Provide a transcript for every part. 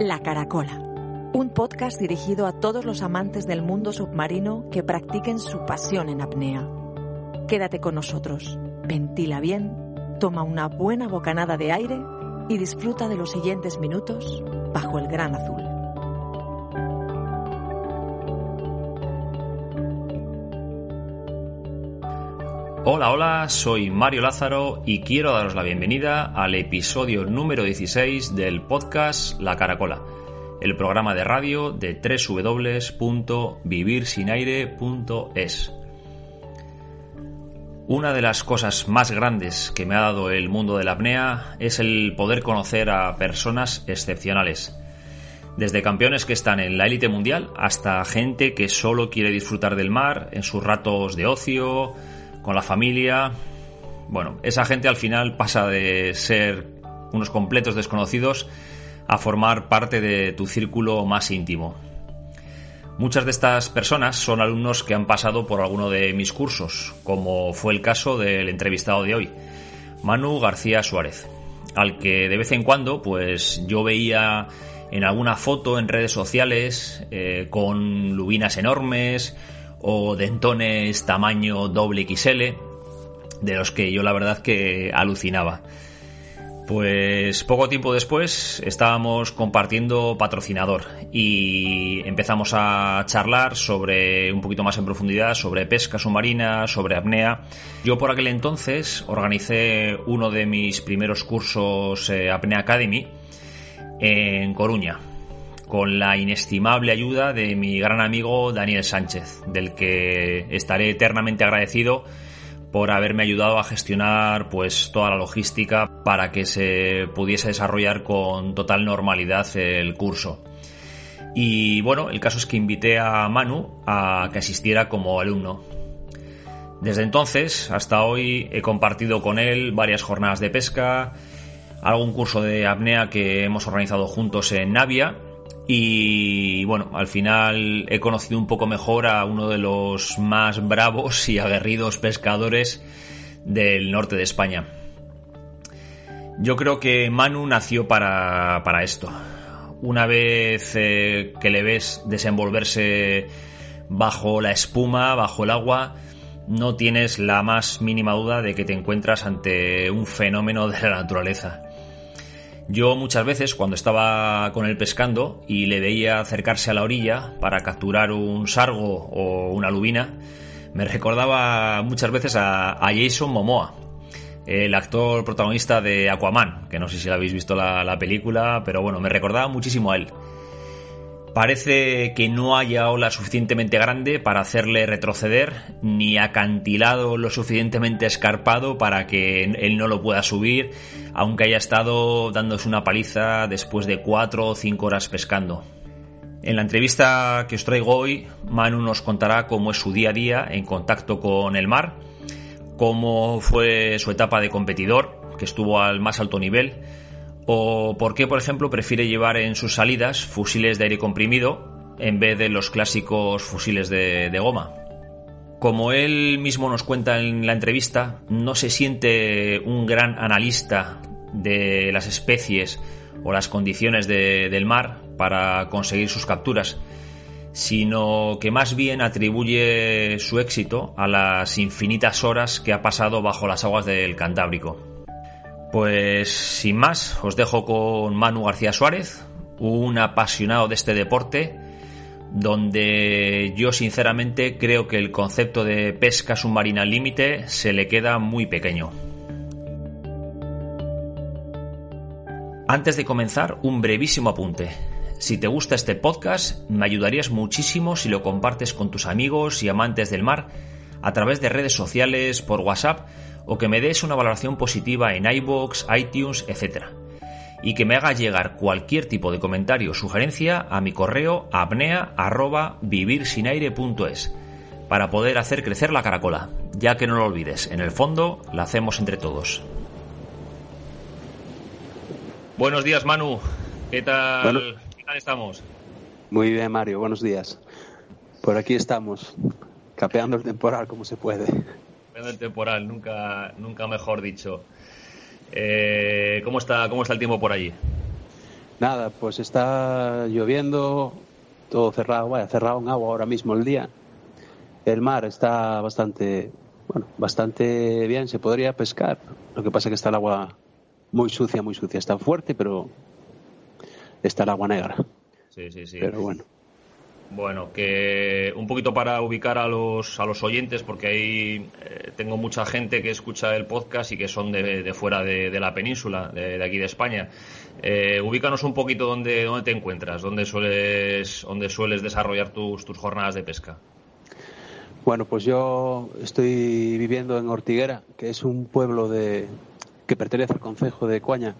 La Caracola, un podcast dirigido a todos los amantes del mundo submarino que practiquen su pasión en apnea. Quédate con nosotros, ventila bien, toma una buena bocanada de aire y disfruta de los siguientes minutos bajo el gran azul. Hola, hola, soy Mario Lázaro y quiero daros la bienvenida al episodio número 16 del podcast La Caracola, el programa de radio de www.vivirsinaire.es. Una de las cosas más grandes que me ha dado el mundo de la apnea es el poder conocer a personas excepcionales. Desde campeones que están en la élite mundial hasta gente que solo quiere disfrutar del mar en sus ratos de ocio, con la familia. Bueno, esa gente al final pasa de ser unos completos desconocidos a formar parte de tu círculo más íntimo. Muchas de estas personas son alumnos que han pasado por alguno de mis cursos, como fue el caso del entrevistado de hoy, Manu García Suárez, al que de vez en cuando pues yo veía en alguna foto en redes sociales eh, con lubinas enormes o dentones tamaño doble XL, de los que yo la verdad que alucinaba. Pues poco tiempo después estábamos compartiendo patrocinador y empezamos a charlar sobre un poquito más en profundidad sobre pesca submarina, sobre apnea. Yo por aquel entonces organicé uno de mis primeros cursos eh, Apnea Academy en Coruña con la inestimable ayuda de mi gran amigo Daniel Sánchez, del que estaré eternamente agradecido por haberme ayudado a gestionar pues toda la logística para que se pudiese desarrollar con total normalidad el curso. Y bueno, el caso es que invité a Manu a que asistiera como alumno. Desde entonces hasta hoy he compartido con él varias jornadas de pesca, algún curso de apnea que hemos organizado juntos en Navia y bueno, al final he conocido un poco mejor a uno de los más bravos y aguerridos pescadores del norte de España. Yo creo que Manu nació para, para esto. Una vez eh, que le ves desenvolverse bajo la espuma, bajo el agua, no tienes la más mínima duda de que te encuentras ante un fenómeno de la naturaleza. Yo muchas veces cuando estaba con él pescando y le veía acercarse a la orilla para capturar un sargo o una lubina, me recordaba muchas veces a, Jason Momoa, el actor protagonista de Aquaman, que no sé si la habéis visto la, la película, pero bueno, me recordaba muchísimo a él. Parece que no haya ola suficientemente grande para hacerle retroceder, ni acantilado lo suficientemente escarpado para que él no lo pueda subir, aunque haya estado dándose una paliza después de cuatro o cinco horas pescando. En la entrevista que os traigo hoy, Manu nos contará cómo es su día a día en contacto con el mar, cómo fue su etapa de competidor, que estuvo al más alto nivel, o por qué, por ejemplo, prefiere llevar en sus salidas fusiles de aire comprimido en vez de los clásicos fusiles de, goma. Como él mismo nos cuenta en la entrevista, no se siente un gran analista de las especies o las condiciones del mar para conseguir sus capturas, sino que más bien atribuye su éxito a las infinitas horas que ha pasado bajo las aguas del Cantábrico. Pues sin más, os dejo con Manu García Suárez, un apasionado de este deporte, donde yo sinceramente creo que el concepto de pesca submarina límite se le queda muy pequeño. Antes de comenzar, un brevísimo apunte. Si te gusta este podcast, me ayudarías muchísimo si lo compartes con tus amigos y amantes del mar a través de redes sociales, por WhatsApp o que me des una valoración positiva en iBox, iTunes, etc. Y que me haga llegar cualquier tipo de comentario o sugerencia a mi correo apnea@vivirsinaire.es para poder hacer crecer la caracola, ya que no lo olvides, en el fondo la hacemos entre todos. Buenos días, Manu. ¿Qué tal, ¿Qué tal estamos? Muy bien, Mario. Buenos días. Por aquí estamos, capeando el temporal como se puede. El temporal, nunca, nunca mejor dicho. Eh, ¿cómo, está, ¿Cómo está el tiempo por allí? Nada, pues está lloviendo, todo cerrado, vaya, cerrado en agua ahora mismo el día. El mar está bastante, bueno, bastante bien, se podría pescar. Lo que pasa es que está el agua muy sucia, muy sucia. Está fuerte, pero está el agua negra. Sí, sí, sí. Pero bueno. Bueno, que un poquito para ubicar a los, a los oyentes, porque ahí eh, tengo mucha gente que escucha el podcast y que son de, fuera de, la península, de, aquí de España. Eh, ubícanos un poquito dónde, dónde te encuentras, dónde sueles, dónde sueles desarrollar tus, tus jornadas de pesca. Bueno, pues yo estoy viviendo en Ortiguera, que es un pueblo de, que pertenece al concejo de Cuaña,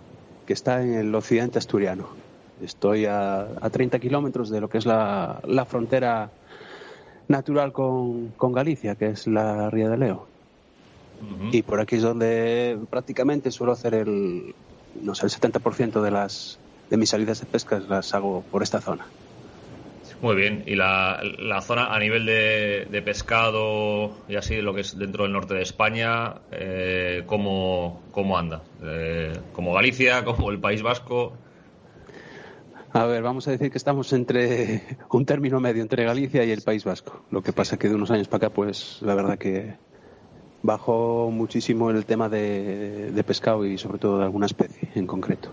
que está en el occidente asturiano Estoy a, a 30 kilómetros de lo que es la, la frontera natural con, con, Galicia, que es la Ría de Leo. Y por aquí es donde prácticamente suelo hacer el, no sé, el 70% de, las, de mis salidas de pesca las hago por esta zona. Muy bien, y la, la zona a nivel de, de, pescado y así, lo que es dentro del norte de España, eh, ¿cómo, ¿cómo, anda? Eh, ¿Como Galicia, como el País Vasco? A ver, vamos a decir que estamos entre un término medio entre Galicia y el País Vasco. Lo que pasa es que de unos años para acá, pues la verdad que bajó muchísimo el tema de, pescado y sobre todo de alguna especie en concreto.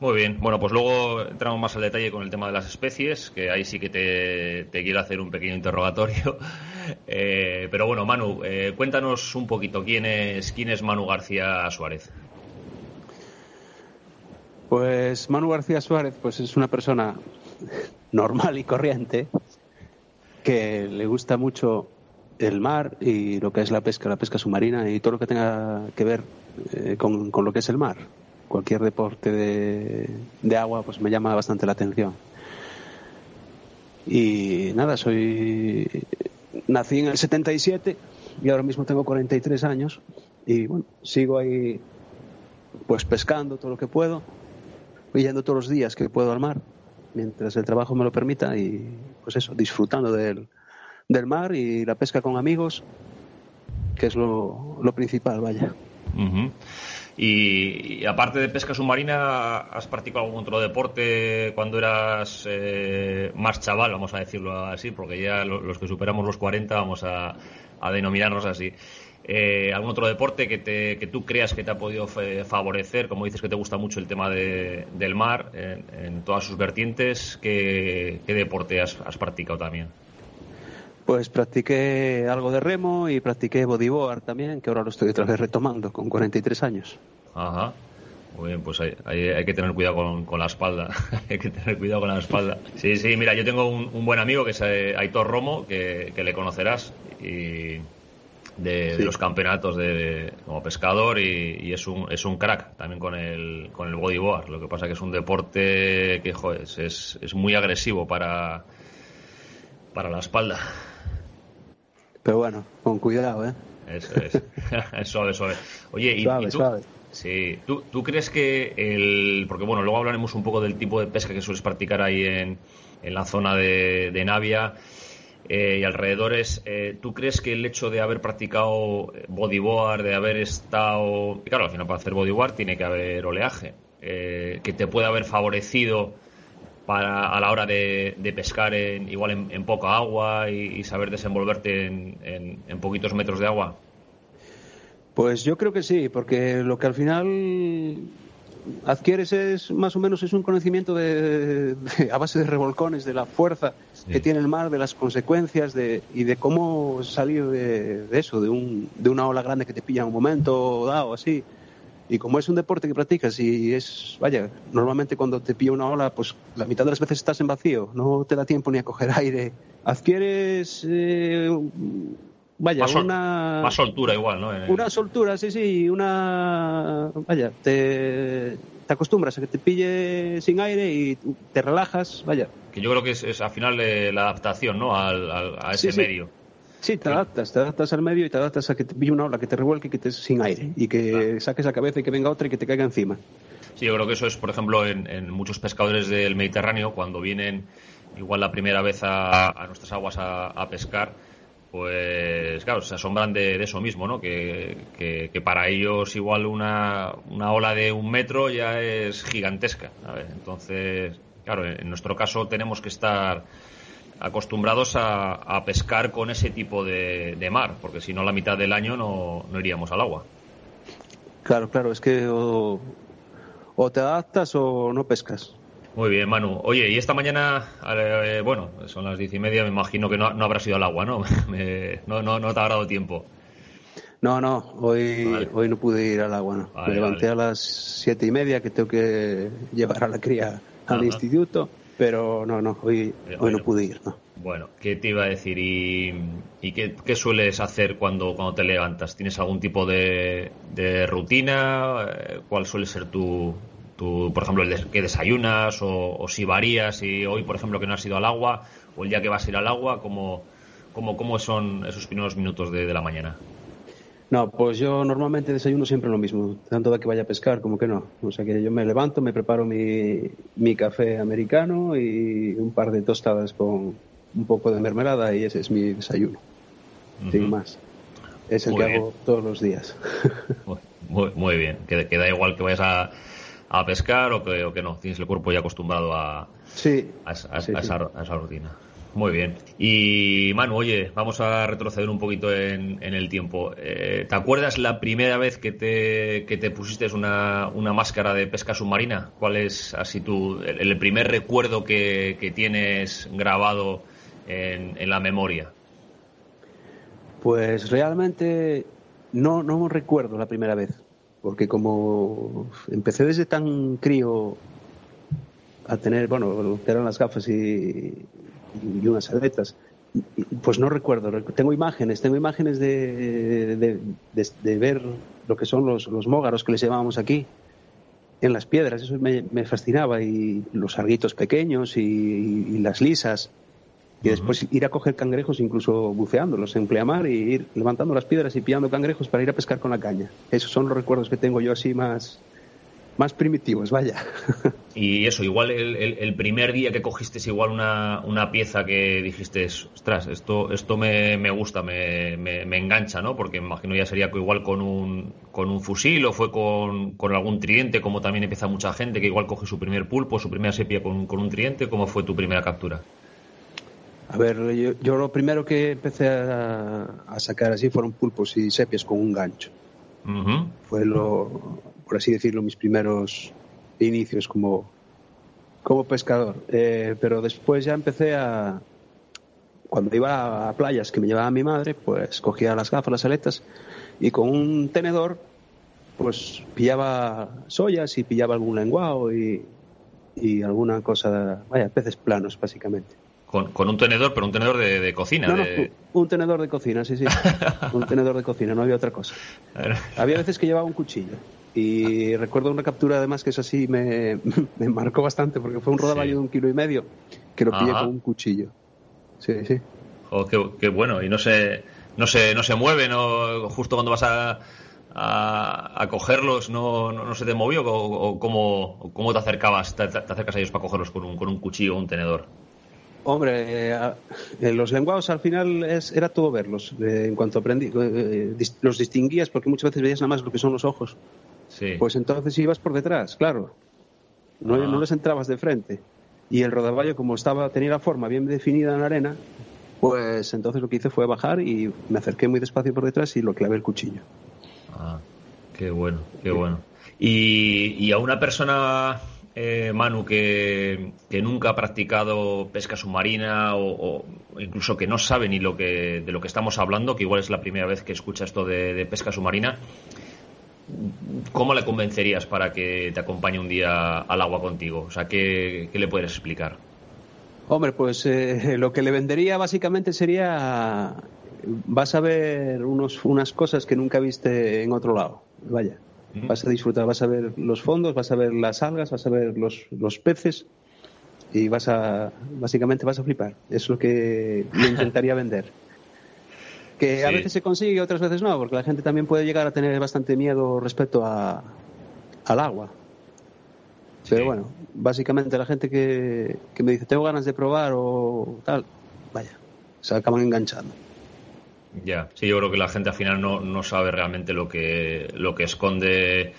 Muy bien, bueno, pues luego entramos más al detalle con el tema de las especies, que ahí sí que te, quiero hacer un pequeño interrogatorio. Eh, pero bueno, Manu, eh, cuéntanos un poquito quién es, quién es Manu García Suárez. Pues Manu García Suárez pues es una persona normal y corriente que le gusta mucho el mar y lo que es la pesca, la pesca submarina y todo lo que tenga que ver eh, con, lo que es el mar. Cualquier deporte de, de, agua pues me llama bastante la atención. Y nada, soy nací en el 77 y ahora mismo tengo 43 años y bueno, sigo ahí pues pescando todo lo que puedo yendo todos los días que puedo al mar, mientras el trabajo me lo permita y pues eso, disfrutando del, del mar y la pesca con amigos, que es lo, lo principal, vaya. y, aparte de pesca submarina, ¿has practicado algún otro deporte cuando eras eh, más chaval, vamos a decirlo así? Porque ya los que superamos los 40 vamos a, a denominarnos así. Eh, ¿Algún otro deporte que, te, que tú creas que te ha podido favorecer? Como dices que te gusta mucho el tema de, del mar en, todas sus vertientes, ¿qué, deporte has, practicado también? Pues practiqué algo de remo y practiqué bodyboard también, que ahora lo estoy otra vez retomando con 43 años. Ajá. Muy bien, pues hay, hay, que tener cuidado con, la espalda. hay que tener cuidado con la espalda. Sí, sí, mira, yo tengo un, buen amigo que es eh, Aitor Romo, que, que le conocerás. Y, de, los campeonatos de, como pescador y, es, un, es un crack también con el, con el bodyboard. Lo que pasa que es un deporte que es, es, muy agresivo para, para la espalda. Pero bueno, con cuidado, ¿eh? Eso es. es suave, suave. Oye, y, suave, tú, suave. Sí, ¿Tú, ¿Tú, crees que el. Porque bueno, luego hablaremos un poco del tipo de pesca que sueles practicar ahí en, en la zona de, de Navia. Eh, y alrededores, eh, ¿tú crees que el hecho de haber practicado bodyboard, de haber estado... Claro, al final para hacer bodyboard tiene que haber oleaje, eh, que te puede haber favorecido para a la hora de, pescar en, igual en, poca agua y, saber desenvolverte en, en poquitos metros de agua? Pues yo creo que sí, porque lo que al final adquieres es más o menos es un conocimiento de, a base de revolcones, de la fuerza que tiene el mar, de las consecuencias de, y de cómo salir de, eso, de, un, de una ola grande que te pilla en un momento dado, así. Y como es un deporte que practicas y es, vaya, normalmente cuando te pilla una ola, pues la mitad de las veces estás en vacío, no te da tiempo ni a coger aire. Adquieres, eh, vaya, una... Más soltura igual, ¿no? Una soltura, sí, sí, una... Vaya, te, te acostumbras a que te pille sin aire y te relajas, vaya. Que yo creo que es, al final la adaptación, ¿no? Al, a ese medio. Sí, te adaptas, te adaptas al medio y te adaptas a que te pille una ola, que te revuelque, que te sin aire y que saques la cabeza y que venga otra y que te caiga encima. Sí, yo creo que eso es, por ejemplo, en, muchos pescadores del Mediterráneo, cuando vienen igual la primera vez a, nuestras aguas a, pescar, pues claro, se asombran de, eso mismo, ¿no? Que, que, para ellos igual una, una, ola de un metro ya es gigantesca. Entonces, claro, en nuestro caso tenemos que estar acostumbrados a, pescar con ese tipo de, mar, porque si no la mitad del año no, iríamos al agua. Claro, claro, es que o, te adaptas o no pescas. Muy bien, Manu. Oye, y esta mañana, eh, bueno, son las diez y media, me imagino que no, no habrás ido al agua, ¿no? no, no, no te habrá dado tiempo. No, no, hoy, hoy no pude ir al agua, ¿no? me levanté a las siete y media que tengo que llevar a la cría al instituto pero no, no, hoy, hoy no pude ir. No. Bueno, ¿qué te iba a decir? ¿Y, y qué, sueles hacer cuando, cuando te levantas? ¿Tienes algún tipo de, rutina? Eh, ¿Cuál suele ser tu, tu por ejemplo, el que desayunas o, si varías y hoy, por ejemplo, que no has ido al agua o el día que vas a ir al agua, ¿cómo, cómo, cómo son esos primeros minutos de la mañana? No, pues yo normalmente desayuno siempre lo mismo, tanto de que vaya a pescar como que no. O sea que yo me levanto, me preparo mi, mi café americano y un par de tostadas con un poco de mermelada y ese es mi desayuno. Sin más. Es el que hago todos los días. Muy, bien. Que, da igual que vayas a, a pescar o que, o que, no. Tienes el cuerpo ya acostumbrado a, sí, a, esa, a esa rutina. Muy bien. Y Manu, oye, vamos a retroceder un poquito en, el tiempo. Eh, ¿Te acuerdas la primera vez que te, que te pusiste una, una, máscara de pesca submarina? ¿Cuál es así tu, el, primer recuerdo que, tienes grabado en, en, la memoria? Pues realmente no, no recuerdo la primera vez, porque como empecé desde tan crío a tener, bueno, eran las gafas y, y unas aletas. Pues no recuerdo, tengo imágenes, tengo imágenes de, de, ver lo que son los, los mógaros que les llamábamos aquí, en las piedras, eso me, fascinaba, y los arguitos pequeños y, las lisas, y después ir a coger cangrejos incluso buceándolos en pleamar y ir levantando las piedras y pillando cangrejos para ir a pescar con la caña. Esos son los recuerdos que tengo yo así más, más primitivos, vaya. Y eso, igual el, primer día que cogiste igual una, una, pieza que dijiste, ostras, esto, esto me, me gusta, me, me, engancha, ¿no? Porque me imagino ya sería igual con un, con un fusil o fue con, con, algún tridente, como también empieza mucha gente, que igual coge su primer pulpo, su primera sepia con, con un tridente. ¿Cómo fue tu primera captura? A ver, yo, lo primero que empecé a, sacar así fueron pulpos y sepias con un gancho. Fue lo, por así decirlo, mis primeros inicios como, como pescador. Eh, pero después ya empecé a, cuando iba a playas que me llevaba mi madre, pues cogía las gafas, las aletas y con un tenedor pues pillaba soyas y pillaba algún lenguado y, y alguna cosa, vaya, peces planos básicamente. Con, con un tenedor, pero un tenedor de, cocina. No, un tenedor de cocina, sí, sí. un tenedor de cocina, no había otra cosa. Había veces que llevaba un cuchillo. Y recuerdo una captura además que eso sí me, me marcó bastante porque fue un rodaballo de un kilo y medio que lo pillé con un cuchillo. Sí, sí. Oh, qué, bueno. Y no se, no se, no se mueve, ¿no? Justo cuando vas a, a, cogerlos, ¿no, no, se te movió? ¿O, cómo, cómo, te acercabas, te, acercas a ellos para cogerlos con un, con un cuchillo o un tenedor? Hombre, eh, eh, los lenguados al final es, era todo verlos. Eh, en cuanto aprendí, los distinguías porque muchas veces veías nada más lo que son los ojos. Pues entonces ibas por detrás, claro. No, no, ah. les entrabas de frente. Y el rodaballo, como estaba, tenía la forma bien definida en la arena, pues entonces lo que hice fue bajar y me acerqué muy despacio por detrás y lo clavé el cuchillo. Ah, qué bueno, qué bueno. Y, y, a una persona, eh, Manu, que, nunca ha practicado pesca submarina o, incluso que no sabe ni lo que, de lo que estamos hablando, que igual es la primera vez que escucha esto de pesca submarina, ¿cómo le convencerías para que te acompañe un día al agua contigo? O sea, ¿qué, le puedes explicar? Hombre, pues eh, lo que le vendería básicamente sería, vas a ver unos, unas cosas que nunca viste en otro lado. Vaya, vas a disfrutar, vas a ver los fondos, vas a ver las algas, vas a ver los, los peces y vas a, básicamente vas a flipar. Es lo que le intentaría vender. Que a veces se consigue y otras veces no, porque la gente también puede llegar a tener bastante miedo respecto a, al agua. Pero bueno, básicamente la gente que, que me dice tengo ganas de probar o tal, vaya, se acaban enganchando. Ya, sí, yo creo que la gente al final no, no sabe realmente lo que, lo que esconde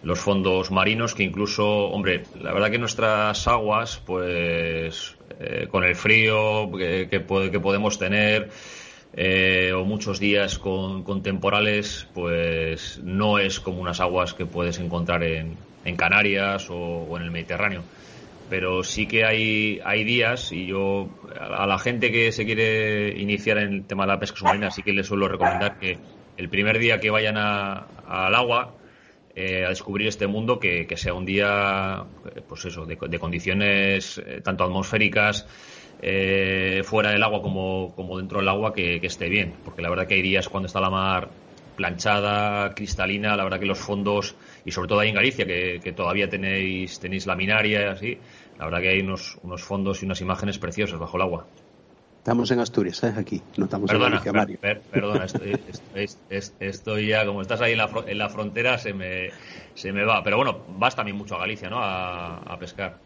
los fondos marinos, que incluso, hombre, la verdad que nuestras aguas, pues eh, con el frío que, que, que podemos tener, eh, o muchos días con, temporales, pues no es como unas aguas que puedes encontrar en, en Canarias o, en el Mediterráneo. Pero sí que hay, hay días, y yo a la gente que se quiere iniciar en el tema de la pesca submarina, sí que les suelo recomendar que el primer día que vayan al agua, eh, a descubrir este mundo que, sea un día, pues eso, de, de condiciones eh, tanto atmosféricas, eh, fuera del agua como, como dentro del agua que, esté bien, porque la verdad que hay días cuando está la mar planchada, cristalina, la verdad que los fondos, y sobre todo ahí en Galicia, que, todavía tenéis, tenéis laminaria y así, la verdad que hay unos, unos fondos y unas imágenes preciosas bajo el agua. Estamos en Asturias, ¿eh? Aquí, no estamos en Galicia, Mario. perdona, estoy, ya, como estás ahí en la, en la frontera, se me, se me va. Pero bueno, vas también mucho a Galicia, ¿no? a pescar.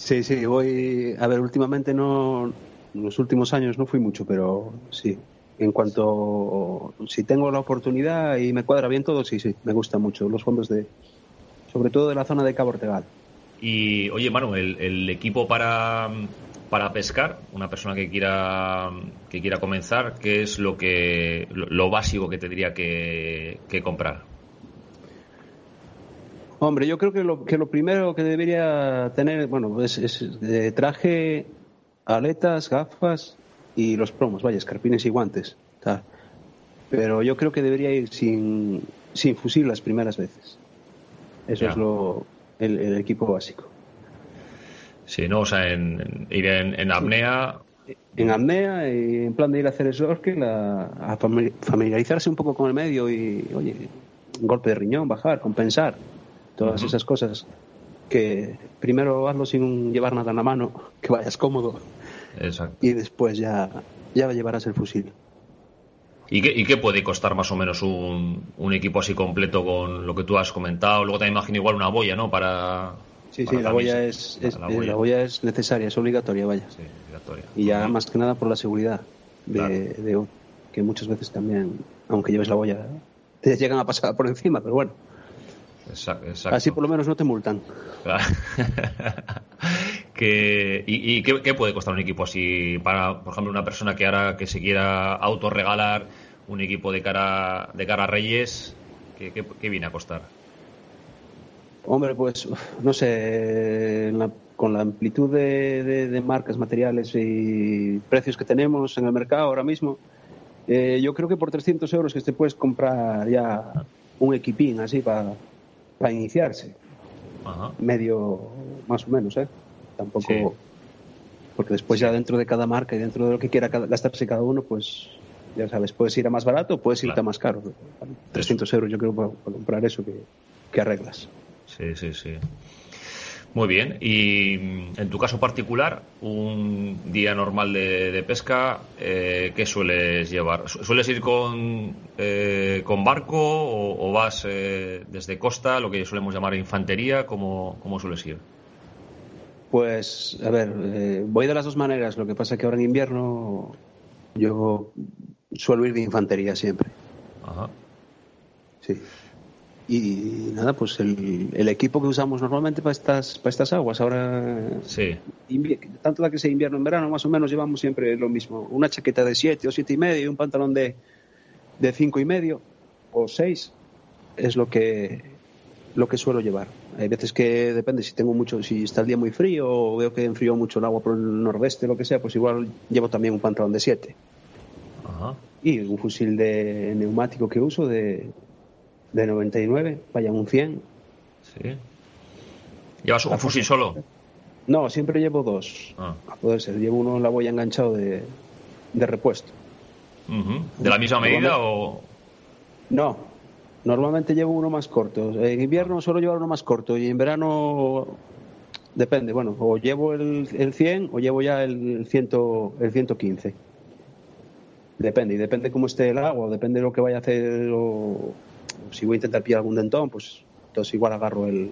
Sí, sí, voy. A ver, últimamente no. En los últimos años no fui mucho, pero sí. En cuanto. Si tengo la oportunidad y me cuadra bien todo, sí, sí, me gustan mucho los fondos de. Sobre todo de la zona de Cabo Ortegal. Y, oye, Manu, el, equipo para, para pescar, una persona que quiera que quiera comenzar, ¿qué es lo que lo, básico que tendría que, que comprar? Hombre, yo creo que lo, que lo primero que debería tener, bueno, es, traje, aletas, gafas y los promos, vaya, escarpines y guantes. Pero yo creo que debería ir sin, sin fusil las primeras veces. Eso es lo, el, equipo básico. Sí, ¿no? O sea, en, ir en, apnea. En apnea y en plan de ir a hacer snorkel, a, a familiarizarse un poco con el medio y, oye, un golpe de riñón, bajar, compensar todas esas cosas que primero hazlo sin llevar nada en la mano, que vayas cómodo y después ya, ya llevarás el fusil. ¿Y qué, ¿Y qué, puede costar más o menos un, un, equipo así completo con lo que tú has comentado? Luego te imagino igual una boya, ¿no? Para. Sí, sí, la boya, es, la, boya. es necesaria, es obligatoria, vaya. Sí, obligatoria. Y ya más que nada por la seguridad de, de, que muchas veces también, aunque lleves la boya, te llegan a pasar por encima, pero bueno. Así por lo menos no te multan. ¿Y, qué, puede costar un equipo así para, por ejemplo, una persona que ahora que se quiera autorregalar un equipo de cara, de cara a Reyes? ¿Qué, viene a costar? Hombre, pues no sé, con la amplitud de, marcas, materiales y precios que tenemos en el mercado ahora mismo, eh, yo creo que por 300 euros que te puedes comprar ya un equipín así para para iniciarse. Medio, más o menos, ¿eh? Tampoco. Porque después, ya dentro de cada marca y dentro de lo que quiera gastarse cada uno, pues ya sabes, puedes ir a más barato o puedes irte a más caro. 300 euros, yo creo, para, comprar eso que, que arreglas. Sí, sí, sí. Muy bien. Y mm, en tu caso particular, un día normal de, pesca, eh, ¿qué sueles llevar? ¿Sueles ir con, eh, con barco o, vas eh, desde costa, lo que solemos llamar infantería? ¿Cómo, ¿Cómo sueles ir? Pues, a ver, eh, voy de las dos maneras. Lo que pasa es que ahora en invierno yo suelo ir de infantería siempre. Ajá. Sí. Y nada, pues el, equipo que usamos normalmente para estas, para estas aguas, ahora, sí. tanto la que sea invierno en verano, más o menos llevamos siempre lo mismo. Una chaqueta de 7 o siete y medio y un pantalón de, de cinco y medio o 6 es lo que, lo que suelo llevar. Hay veces que depende si tengo mucho, si está el día muy frío o veo que enfrió mucho el agua por el nordeste, lo que sea, pues igual llevo también un pantalón de 7. Y un fusil de neumático que uso de de 99, vayan un 100. Sí. ¿Llevas un fusil solo? No, siempre llevo dos. Ah. A poder ser. Llevo uno en la boya enganchado de, de repuesto. ¿De la misma medida o...? No, normalmente llevo uno más corto. En invierno suelo llevar uno más corto y en verano depende. Bueno, o llevo el, el 100 o llevo ya el, ciento, el 115. Depende, y depende cómo esté el agua, depende de lo que vaya a hacer o si voy a intentar pillar algún dentón, pues entonces igual agarro el,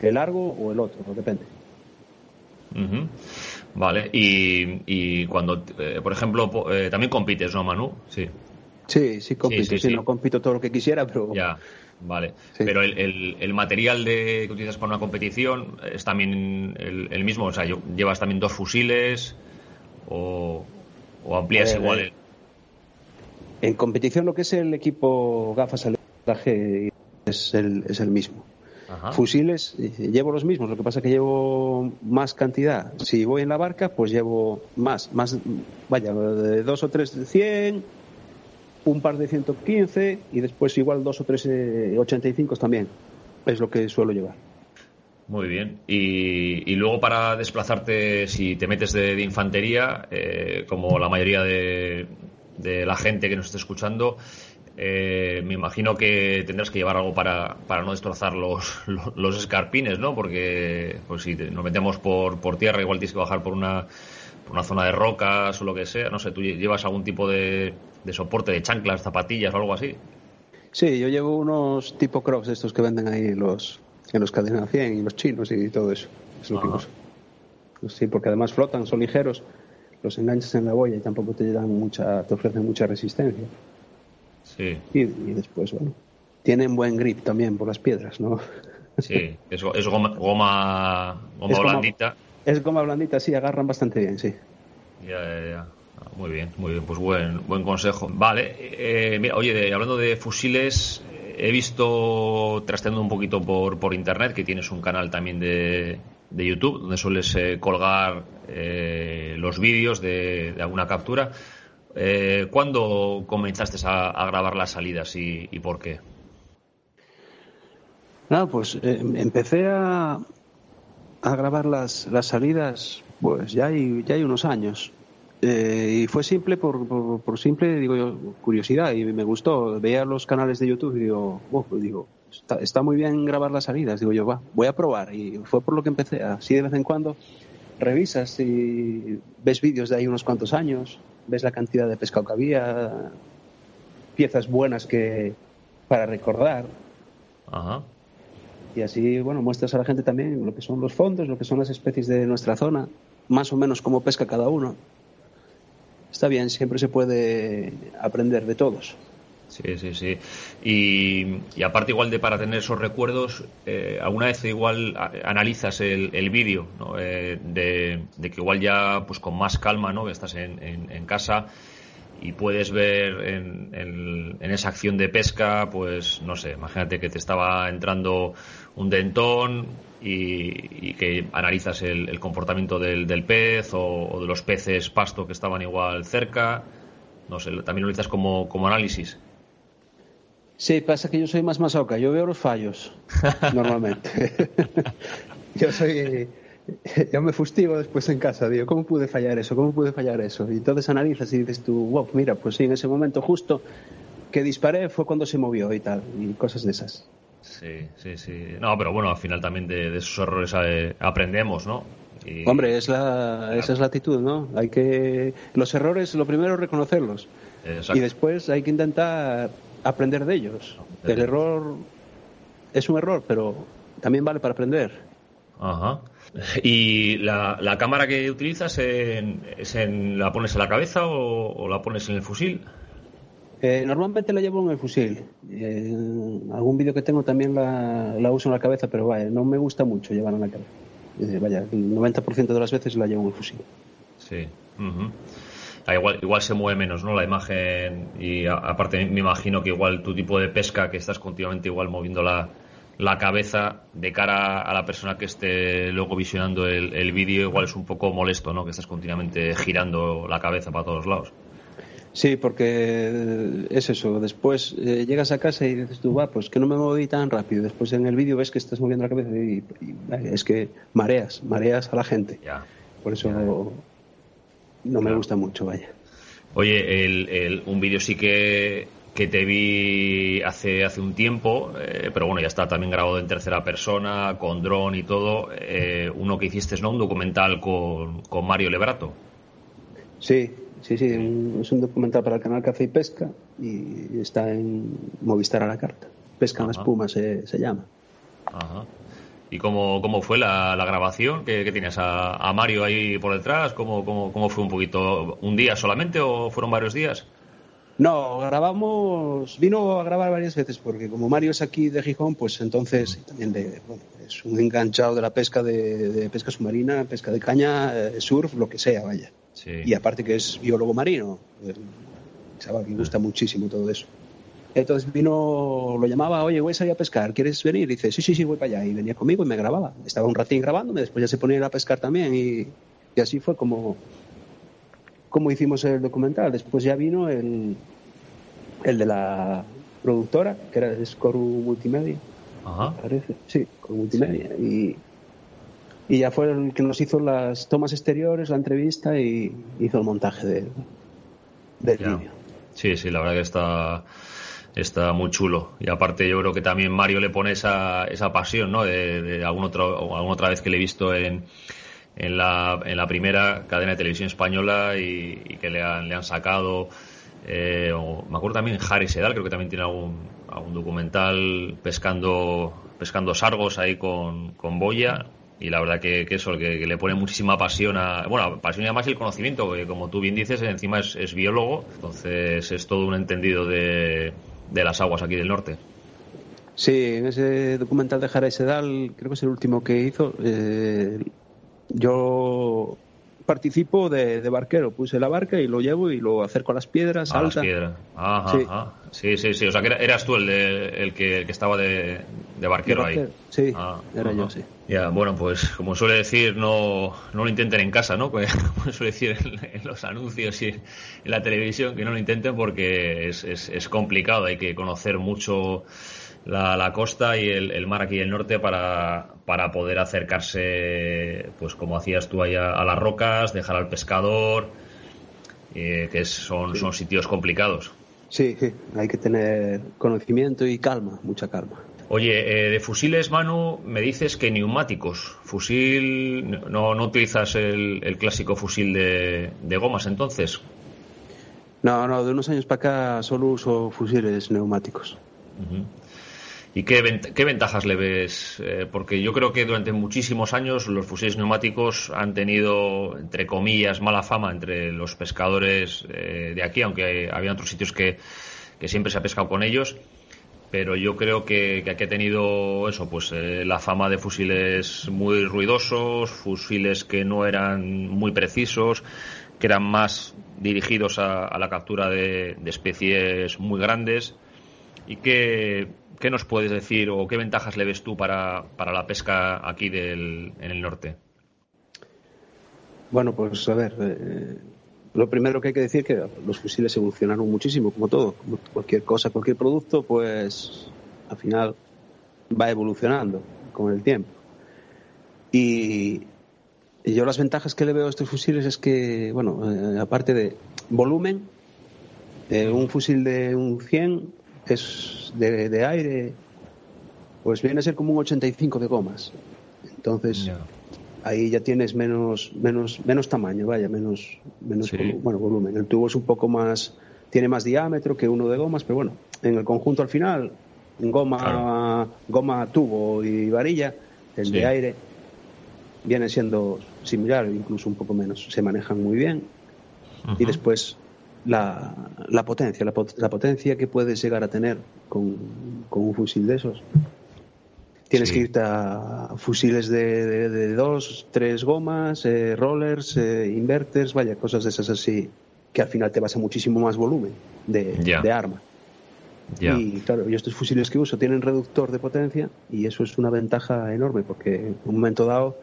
el largo o el otro, depende. Vale, y, y cuando, eh, por ejemplo, eh, también compites, ¿no, Manu? Sí. Sí, sí compito, sí, no compito todo lo que quisiera, pero... Ya, vale. Pero el, el, material de, que utilizas para una competición es también el, mismo, o sea, ¿llevas también dos fusiles o, o amplías igual? En competición lo que es el equipo gafas al traje es el, es el mismo. Fusiles, eh, llevo los mismos, lo que pasa es que llevo más cantidad. Si voy en la barca, pues llevo más, más, vaya, dos o tres de 100, un par de 115 y después igual dos o tres 85 eh, también. Es lo que suelo llevar. Muy bien. Y, luego para desplazarte, si te metes de, infantería, eh, como la mayoría de, de la gente que nos esté escuchando, eh, me imagino que tendrás que llevar algo para, para no destrozar los, los, escarpines, ¿no? Porque pues si nos metemos por, por tierra, igual tienes que bajar por una, por una zona de rocas o lo que sea. No sé, ¿tú llevas algún tipo de, de soporte, de chanclas, zapatillas o algo así? Sí, yo llevo unos tipo crocs de estos que venden ahí los, en los cadena 100 y los chinos y todo eso. Es lo que Sí, porque además flotan, son ligeros, los enganchas en la boya y tampoco te dan mucha, te ofrecen mucha resistencia. Sí. Y, después, bueno, tienen buen grip también por las piedras, ¿no? Sí, es, es goma, goma, blandita. es goma blandita, sí, agarran bastante bien, sí. Ya, ya, ya. Ah, muy bien, muy bien, pues buen, buen consejo. Vale, eh, mira, oye, hablando de fusiles, he visto, trasteando un poquito por, por internet, que tienes un canal también de, de YouTube, donde sueles eh, colgar eh, los vídeos de, de, alguna captura. Eh, ¿Cuándo comenzaste a, grabar las salidas y, por qué? Ah, pues eh, empecé a, a grabar las, las, salidas pues ya ya hay unos años. Eh, y fue simple por, por, simple digo yo, curiosidad y me gustó. Veía los canales de YouTube y digo, digo está, está, muy bien grabar las salidas. Digo yo, va, voy a probar. Y fue por lo que empecé. Así de vez en cuando revisas y ves vídeos de ahí unos cuantos años ves la cantidad de pescado que había, piezas buenas que para recordar. Y así, bueno, muestras a la gente también lo que son los fondos, lo que son las especies de nuestra zona, más o menos cómo pesca cada uno. Está bien, siempre se puede aprender de todos. Sí, sí, sí. Y, aparte igual de para tener esos recuerdos, eh, ¿alguna vez igual analizas el, el vídeo eh, de, que igual ya pues con más calma, ¿no? Que estás en, en, casa y puedes ver en, en, esa acción de pesca, pues no sé, imagínate que te estaba entrando un dentón y, que analizas el, comportamiento del, del pez o, o, de los peces pasto que estaban igual cerca. No sé, también lo analizas como, como análisis. Sí, pasa que yo soy más masoca, yo veo los fallos normalmente. yo soy yo me fustigo después en casa, digo, ¿cómo pude fallar eso? ¿Cómo pude fallar eso? Y entonces analizas y dices tú, wow, mira, pues sí, en ese momento justo que disparé fue cuando se movió y tal, y cosas de esas. Sí, sí, sí. No, pero bueno, al final también de, esos errores eh, aprendemos, ¿no? Hombre, es la, esa es la actitud, ¿no? Hay que. Los errores, lo primero es reconocerlos. Y después hay que intentar aprender de ellos. El error es un error, pero también vale para aprender. Ajá. ¿Y la, la cámara que utilizas es en, la pones en la cabeza o, la pones en el fusil? Eh, normalmente la llevo en el fusil. Eh, algún vídeo que tengo también la, uso en la cabeza, pero no me gusta mucho llevarla en la cabeza. Vaya, el 90% de las veces la llevo en el fusil. Sí. Ah, igual, igual se mueve menos, ¿no? La imagen y aparte me imagino que igual tu tipo de pesca que estás continuamente igual moviendo la, cabeza de cara a la persona que esté luego visionando el, vídeo igual es un poco molesto, ¿no? Que estás continuamente girando la cabeza para todos lados. Sí, porque es eso. Después eh, llegas a casa y dices tú, va, pues que no me moví tan rápido. Después en el vídeo ves que estás moviendo la cabeza y, es que mareas, mareas a la gente. Por eso no me gusta mucho, vaya. Oye, el, un vídeo sí que, que te vi hace, hace un tiempo, eh, pero bueno, ya está también grabado en tercera persona, con dron y todo. Eh, uno que hiciste, ¿no? Un documental con, con Mario Lebrato. Sí, sí, sí, es un documental para el canal Café y Pesca y está en Movistar a la carta. Pesca en la espuma se, se llama. Ajá. ¿Y cómo, cómo fue la, la grabación? ¿Qué, tienes a, Mario ahí por detrás? ¿Cómo, cómo, ¿Cómo fue un poquito? ¿Un día solamente o fueron varios días? No, grabamos, vino a grabar varias veces porque como Mario es aquí de Gijón, pues entonces también de, bueno, es un enganchado de la pesca de, pesca submarina, pesca de caña, eh, surf, lo que sea, vaya. Y aparte que es biólogo marino, chaval que gusta muchísimo todo eso. Entonces vino, lo llamaba, oye, voy a salir a pescar, ¿quieres venir? Y dice, sí, sí, sí, voy para allá. Y venía conmigo y me grababa. Estaba un ratín grabándome, después ya se ponía a pescar también. Y, así fue como, como hicimos el documental. Después ya vino el, el de la productora, que era Scoru Multimedia. Ajá. Parece. Sí, con Multimedia. Y, y ya fue el que nos hizo las tomas exteriores, la entrevista y hizo el montaje de, del vídeo. Sí, sí, la verdad que está está muy chulo. Y aparte yo creo que también Mario le pone esa, esa pasión, ¿no? De, de alguna, otra, alguna otra vez que le he visto en, en, la, en la primera cadena de televisión española y, que le han, le han sacado. Eh, me acuerdo también Harry Sedal, creo que también tiene algún, algún documental pescando, pescando sargos ahí con, con boya. Y la verdad que, que eso, que, le pone muchísima pasión a. Bueno, pasión y además el conocimiento, que como tú bien dices, encima es, es biólogo, entonces es todo un entendido de, de las aguas aquí del norte. Sí, en ese documental de Jara Sedal, creo que es el último que hizo, eh, yo participo de, barquero, puse la barca y lo llevo y lo acerco a las piedras, a las piedras. Ajá, sí. sí. sí, sí, O sea, que eras tú el, de, el, que, estaba de, barquero ahí. Sí, ah, era yo, sí. Ya, bueno, pues como suele decir, no, no lo intenten en casa, ¿no? Pues, como suele decir en, los anuncios y en la televisión, que no lo intenten porque es, es, es complicado, hay que conocer mucho la, la costa y el, el, mar aquí del norte para, para poder acercarse, pues como hacías tú allá a las rocas, dejar al pescador, eh, que son, son sitios complicados. Sí, sí, hay que tener conocimiento y calma, mucha calma. Oye, eh, de fusiles, Manu, me dices que neumáticos. Fusil, no, no utilizas el, el clásico fusil de, de, gomas entonces. No, no, de unos años para acá solo uso fusiles neumáticos. ¿Y qué, qué, ventajas le ves? Eh, porque yo creo que durante muchísimos años los fusiles neumáticos han tenido, entre comillas, mala fama entre los pescadores eh, de aquí, aunque había otros sitios que, que, siempre se ha pescado con ellos. Pero yo creo que, aquí ha tenido eso, pues eh, la fama de fusiles muy ruidosos, fusiles que no eran muy precisos, que eran más dirigidos a, la captura de, especies muy grandes y que ¿Qué nos puedes decir o qué ventajas le ves tú para, la pesca aquí del, en el norte? Bueno, pues a ver, eh, lo primero que hay que decir es que los fusiles evolucionaron muchísimo, como todo, cualquier cosa, cualquier producto, pues al final va evolucionando con el tiempo. Y, yo las ventajas que le veo a estos fusiles es que, bueno, eh, aparte de volumen, eh, un fusil de un 100 es de, aire, pues viene a ser como un 85 de gomas. Entonces, ahí ya tienes menos, menos, menos tamaño, vaya, menos, menos bueno, volumen. El tubo es un poco más, tiene más diámetro que uno de gomas, pero bueno, en el conjunto al final, goma, goma, tubo y varilla, el de aire viene siendo similar, incluso un poco menos. Se manejan muy bien. Y después la, la potencia, la, potencia que puedes llegar a tener con, un fusil de esos. Tienes que irte a fusiles de, de, dos, tres gomas, eh, rollers, eh, inverters, vaya, cosas de esas así, que al final te vas a muchísimo más volumen de, de arma. Y claro, yo estos fusiles que uso tienen reductor de potencia y eso es una ventaja enorme porque en un momento dado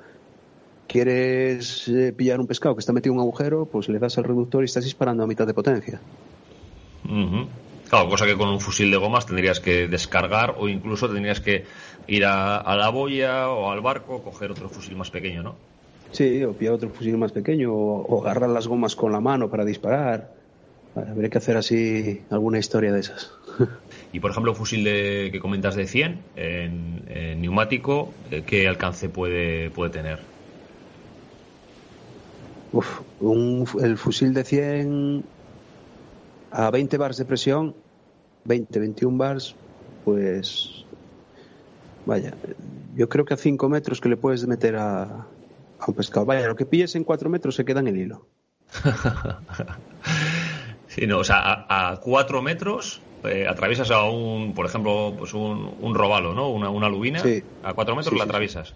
quieres eh, pillar un pescado que está metido en un agujero, pues le das al reductor y estás disparando a mitad de potencia. Claro, cosa que con un fusil de gomas tendrías que descargar o incluso tendrías que ir a, la boya o al barco, coger otro fusil más pequeño, ¿no? Sí, o pillar otro fusil más pequeño o, agarrar las gomas con la mano para disparar. habría que hacer así alguna historia de esas. Y por ejemplo, un fusil de, que comentas de 100 en, neumático, eh, ¿qué alcance puede, puede tener? Uf, el fusil de 100 a 20 bars de presión, 20, 21 bars, pues vaya, yo creo que a 5 metros que le puedes meter a, a un pescado. Vaya, lo que pilles en 4 metros se queda en el hilo. sí, no, o sea, a 4 metros eh, atraviesas a un, por ejemplo, pues un, un robalo, ¿no? Una, una lubina. Sí. A 4 metros la atraviesas.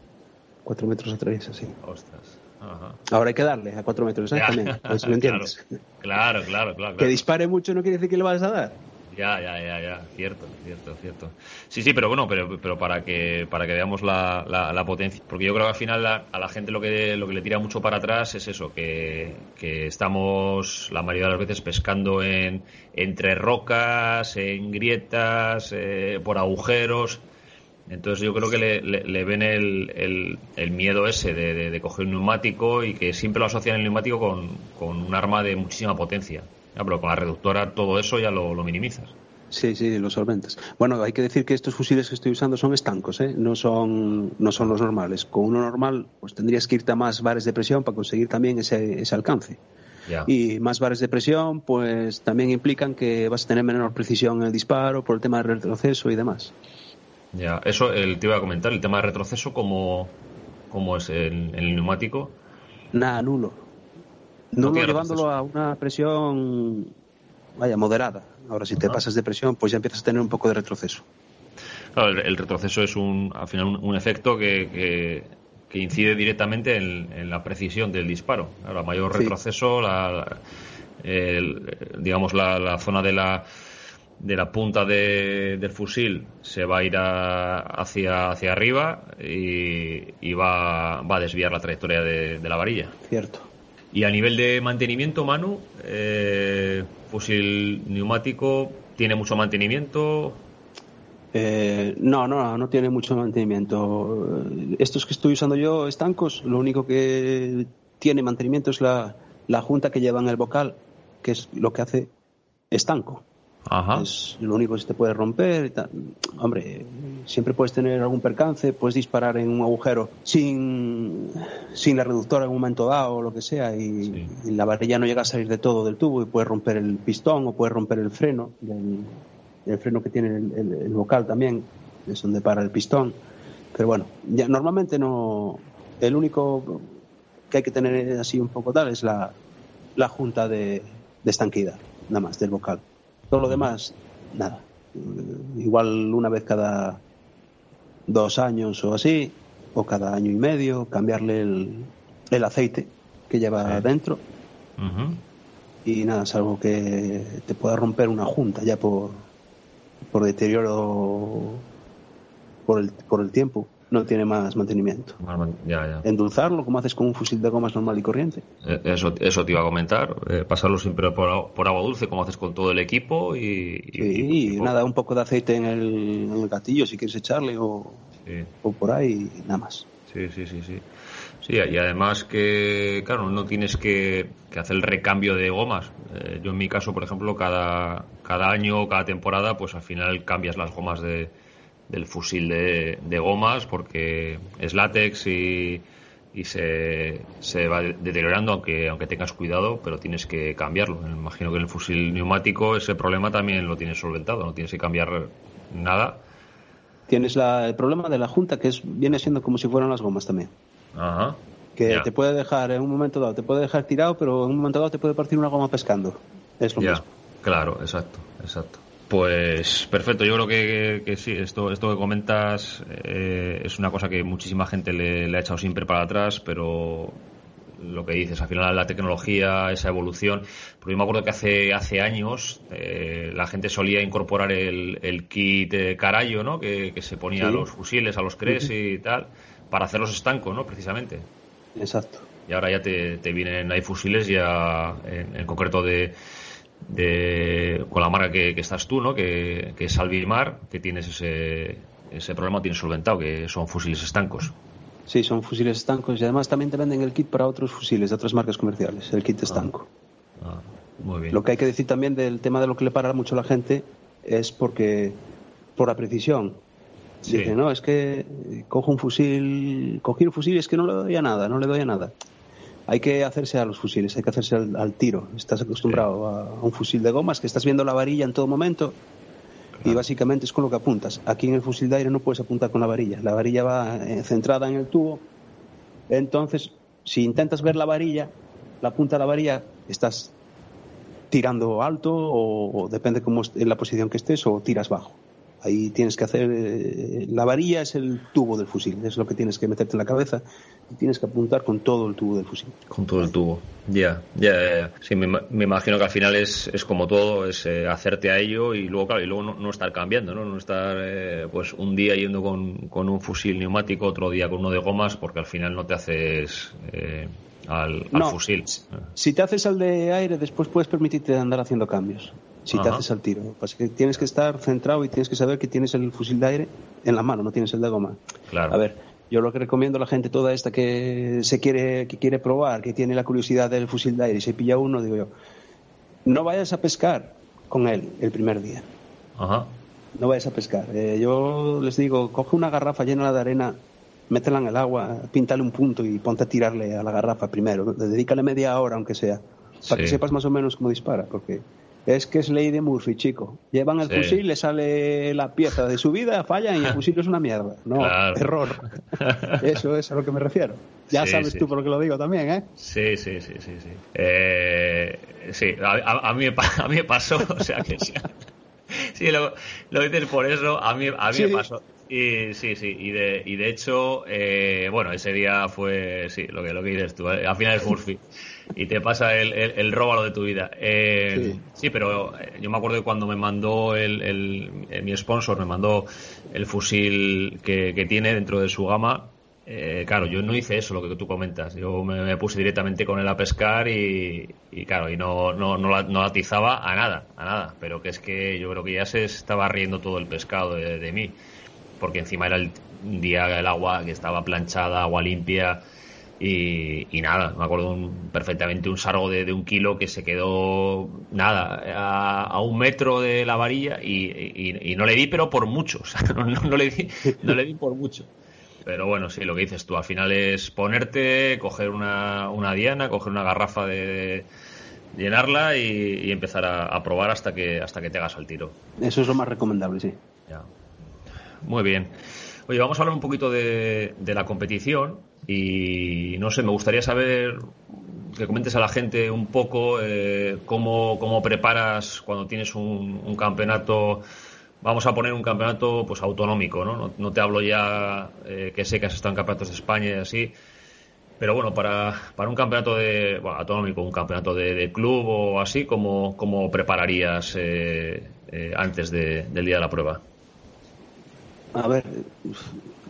4 metros atraviesas, sí. Ostras. Ahora hay que darle a cuatro metros, exactamente. Pues lo entiendes. Claro, claro, claro, Que dispare mucho no quiere decir que le vas a dar. Ya, ya, ya, ya, cierto, cierto, cierto. Sí, sí, pero bueno, pero, pero para que para que veamos la, la, potencia, porque yo creo que al final a la gente lo que lo que le tira mucho para atrás es eso, que, que estamos la mayoría de las veces pescando en entre rocas, en grietas, eh, por agujeros entonces yo creo que le, ven el, el, miedo ese de, coger un neumático y que siempre lo asocian el neumático con, con un arma de muchísima potencia. Pero con la reductora todo eso ya lo, minimizas. Sí, sí, lo solventas. Bueno, hay que decir que estos fusiles que estoy usando son estancos, ¿eh? no, son, no son los normales. Con uno normal, pues tendrías que irte a más bares de presión para conseguir también ese, ese alcance. Y más bares de presión, pues también implican que vas a tener menor precisión en el disparo por el tema del retroceso y demás. Ya, eso el, te iba a comentar, el tema de retroceso, ¿cómo, cómo es el, el neumático? Nada, nulo. Nulo llevándolo a una presión, vaya, moderada. Ahora, si te pasas de presión, pues ya empiezas a tener un poco de retroceso. Claro, el, retroceso es un, al final un, efecto que, que, incide directamente en, la precisión del disparo. Ahora, mayor retroceso, la, digamos, la, la zona de la de la punta del fusil se va a ir hacia, hacia arriba y, va, va, a desviar la trayectoria de, la varilla. Cierto. Y a nivel de mantenimiento, Manu, eh, fusil neumático, ¿tiene mucho mantenimiento? Eh, no, no, no tiene mucho mantenimiento. Estos que estoy usando yo, estancos, lo único que tiene mantenimiento es la, la junta que lleva en el bocal, que es lo que hace estanco. Es lo único que se te puede romper. Hombre, siempre puedes tener algún percance, puedes disparar en un agujero sin, sin la reductora en un momento dado o lo que sea y, la varilla no llega a salir de todo del tubo y puede romper el pistón o puede romper el freno, el, freno que tiene el, el, vocal también, es donde para el pistón. Pero bueno, ya, normalmente no. El único que hay que tener así un poco tal es la, la junta de, de estanquidad, nada más, del vocal. Todo lo demás, nada. Igual una vez cada dos años o así, o cada año y medio, cambiarle el, aceite que lleva dentro. Y nada, es algo que te pueda romper una junta ya por, por deterioro por el, por el tiempo no tiene más mantenimiento. Endulzarlo como haces con un fusil de gomas normal y corriente. Eh, eso, eso te iba a comentar, eh, pasarlo siempre por, agua dulce como haces con todo el equipo y... y, nada, un poco de aceite en el, gatillo si quieres echarle o, o por ahí, nada más. Sí, sí, sí, sí. Sí, y además que, claro, no tienes que, hacer el recambio de gomas. Eh, yo en mi caso, por ejemplo, cada, cada año, cada temporada, pues al final cambias las gomas de, del fusil de, de gomas porque es látex y, y se, se, va deteriorando aunque, aunque tengas cuidado, pero tienes que cambiarlo. Me imagino que en el fusil neumático ese problema también lo tienes solventado, no tienes que cambiar nada. Tienes la, el problema de la junta que es viene siendo como si fueran las gomas también. Ajá. Que te puede dejar en un momento dado, te puede dejar tirado, pero en un momento dado te puede partir una goma pescando. Es lo mismo. Claro, exacto, exacto. Pues perfecto, yo creo que, sí, esto, esto que comentas eh, es una cosa que muchísima gente le, ha echado siempre para atrás, pero lo que dices, al final la tecnología, esa evolución, porque yo me acuerdo que hace, hace años eh, la gente solía incorporar el, el kit de carallo, ¿no? Que, se ponía a los fusiles, a los cres y tal, para hacerlos estancos, ¿no? Precisamente. Exacto. Y ahora ya te, te vienen, hay fusiles ya en concreto de de, con la marca que, estás tú, ¿no? Que, que es Alvimar, que tienes ese, ese problema, tienes solventado, que son fusiles estancos. Sí, son fusiles estancos y además también te venden el kit para otros fusiles de otras marcas comerciales, el kit estanco. Ah, muy bien. Lo que hay que decir también del tema de lo que le para mucho a la gente es porque por la precisión. Dice, no, es que cojo un fusil, cogí un fusil y es que no le doy a nada, no le doy a nada. Hay que hacerse a los fusiles, hay que hacerse al, tiro. Estás acostumbrado a, un fusil de gomas que estás viendo la varilla en todo momento y básicamente es con lo que apuntas. Aquí en el fusil de aire no puedes apuntar con la varilla. La varilla va eh, centrada en el tubo. Entonces, si intentas ver la varilla, la punta de la varilla, estás tirando alto o, depende cómo en la posición que estés o tiras bajo. Ahí tienes que hacer. Eh, la varilla es el tubo del fusil, es lo que tienes que meterte en la cabeza y tienes que apuntar con todo el tubo del fusil. Con todo el tubo, ya, ya, Sí, me, imagino que al final es, es como todo, es eh, hacerte a ello y luego, claro, y luego no, estar cambiando, ¿no? No estar, eh, pues, un día yendo con, con, un fusil neumático, otro día con uno de gomas, porque al final no te haces. al, fusil. Si te haces al de aire, después puedes permitirte andar haciendo cambios si te haces al tiro. Pasa que tienes que estar centrado y tienes que saber que tienes el fusil de aire en la mano, no tienes el de goma. Claro. A ver, yo lo que recomiendo a la gente toda esta que se quiere, que quiere probar, que tiene la curiosidad del fusil de aire y se pilla uno, digo yo, no vayas a pescar con él el primer día. Ajá. No vayas a pescar. Eh, yo les digo, coge una garrafa llena de arena, métela en el agua, píntale un punto y ponte a tirarle a la garrafa primero. Dedícale media hora, aunque sea, para que sepas más o menos cómo dispara, porque es que es ley de Murphy, chico. Llevan el fusil, le sale la pieza de su vida, fallan y el fusil es una mierda. No, error. Eso es a lo que me refiero. Ya sabes tú por qué lo digo también, ¿eh? Sí, sí, sí, sí. Sí, eh, sí a, mí, a mí me pasó, o sea que sí, lo, lo dices por eso, a mí, a mí me pasó. Y sí, sí, y de, y de hecho, eh, bueno, ese día fue, sí, lo que, lo que dices tú, ¿eh? al final es Murphy y te pasa el, el, el róbalo de tu vida. Eh, sí. pero yo me acuerdo que cuando me mandó el, el, mi sponsor, me mandó el fusil que, que tiene dentro de su gama, claro, yo no hice eso, lo que tú comentas. Yo me, puse directamente con él a pescar y, y claro, y no, no, no, no, atizaba a nada, a nada. Pero que es que yo creo que ya se estaba riendo todo el pescado de, de mí porque encima era el día del agua que estaba planchada, agua limpia. Y, nada, me acuerdo perfectamente un sargo de, un kilo que se quedó nada a, un metro de la varilla y, no le di, pero por mucho, no, le di, no le di por mucho. Pero bueno, sí, lo que dices tú, al final es ponerte, coger una, una diana, coger una garrafa de, llenarla y, empezar a, a, probar hasta que hasta que te hagas al tiro. Eso es lo más recomendable, sí. Ya. Muy bien. Oye, vamos a hablar un poquito de, la competición y no sé, me gustaría saber que comentes a la gente un poco eh, cómo, preparas cuando tienes un, campeonato, vamos a poner un campeonato pues autonómico, ¿no? No, te hablo ya eh, que sé que has estado en campeonatos de España y así, pero bueno, para, para un campeonato de, autonómico, un campeonato de, club o así, ¿cómo, cómo prepararías eh, antes del día de la prueba? A ver,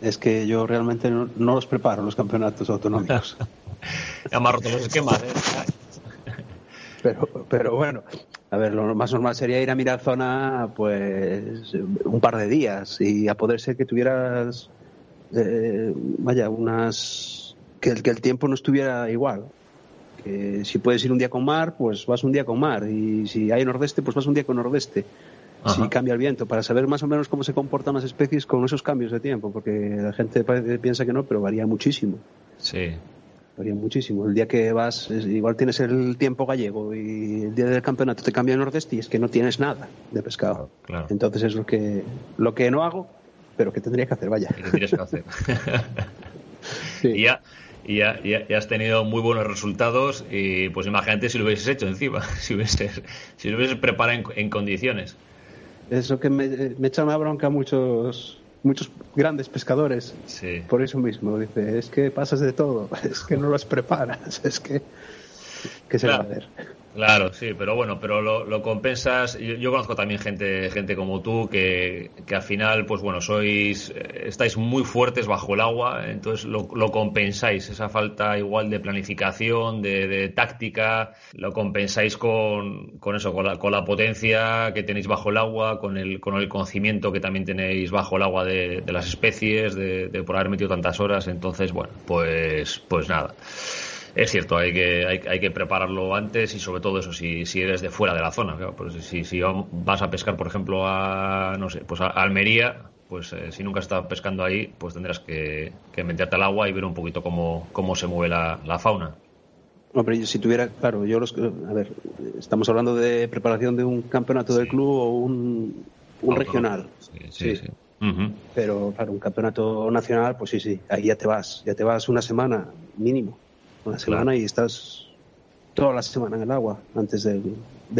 es que yo realmente no, los preparo los campeonatos autonómicos. me roto los esquemas, ¿eh? Pero, pero bueno, a ver, lo más normal sería ir a mirar zona pues un par de días y a poder ser que tuvieras, eh, vaya, unas... Que el, que el tiempo no estuviera igual. Que si puedes ir un día con mar, pues vas un día con mar. Y si hay nordeste, pues vas un día con nordeste si cambia el viento, para saber más o menos cómo se comportan las especies con esos cambios de tiempo, porque la gente piensa que no, pero varía muchísimo. Sí. Varía muchísimo. El día que vas, igual tienes el tiempo gallego y el día del campeonato te cambia el nordeste y es que no tienes nada de pescado. Claro, Entonces es lo que, lo que no hago, pero que tendría que hacer, vaya. Que tendrías que hacer. Y ya, y ya, ya, has tenido muy buenos resultados y pues imagínate si lo hubieses hecho encima, si, hubieses, si lo hubieses preparado en condiciones. Eso que me, me echan una bronca muchos muchos grandes pescadores. Por eso mismo, dice, es que pasas de todo, es que no los preparas, es que... ¿Qué se va a hacer? Claro, sí, pero bueno, pero lo, compensas. Yo, conozco también gente, gente como tú que, que, al final, pues bueno, sois, eh, estáis muy fuertes bajo el agua, entonces lo, compensáis, esa falta igual de planificación, de, táctica, lo compensáis con, con eso, con la, con la, potencia que tenéis bajo el agua, con el, con el conocimiento que también tenéis bajo el agua de, de las especies, de, de por haber metido tantas horas, entonces, bueno, pues, pues nada es cierto, hay que, hay, hay, que prepararlo antes y sobre todo eso, si, si eres de fuera de la zona. pues si, si vas a pescar, por ejemplo, a, no sé, pues a Almería, pues eh, si nunca has estado pescando ahí, pues tendrás que, meterte al agua y ver un poquito cómo, cómo se mueve la, la fauna. Hombre, si tuviera, claro, yo los, a ver, estamos hablando de preparación de un campeonato del club o un, un regional. Sí, sí. Pero, claro, un campeonato nacional, pues sí, sí, ahí ya te vas, ya te vas una semana mínimo una semana y estás toda la semana en el agua antes del,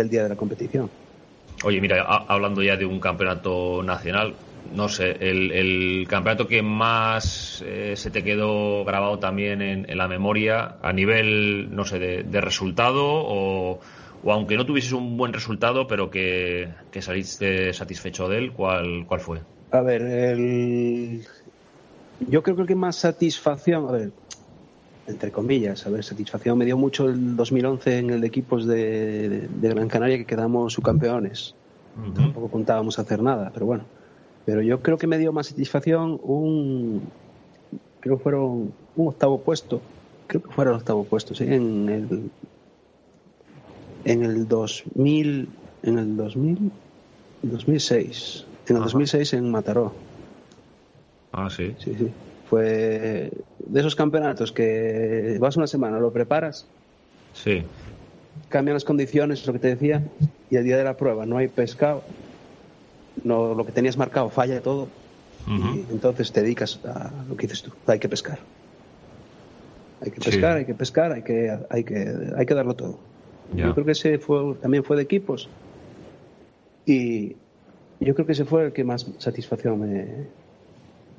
día de la competición. Oye, mira, hablando ya de un campeonato nacional, no sé, el, campeonato que más eh, se te quedó grabado también en, la memoria a nivel, no sé, de, resultado o, aunque no tuvieses un buen resultado, pero que, que saliste satisfecho de él, ¿cuál, cuál fue? A ver, el... yo creo que el que más satisfacción, a ver, entre comillas, a ver, satisfacción me dio mucho el 2011 en el de equipos de, Gran Canaria que quedamos subcampeones. Tampoco contábamos hacer nada, pero bueno. Pero yo creo que me dio más satisfacción un, creo que fueron un octavo puesto, creo que fueron octavo puesto, sí, en el, en el 2000, en el 2000, 2006, en el 2006 en Mataró. Ah, sí. Sí, sí fue de esos campeonatos que vas una semana, lo preparas, sí. cambian las condiciones, lo que te decía, y el día de la prueba no hay pescado, no, lo que tenías marcado falla todo, y entonces te dedicas a lo que dices tú, hay que pescar. Hay que pescar, hay que pescar, hay que, hay que, hay que darlo todo. Yo creo que ese fue, también fue de equipos y yo creo que ese fue el que más satisfacción me,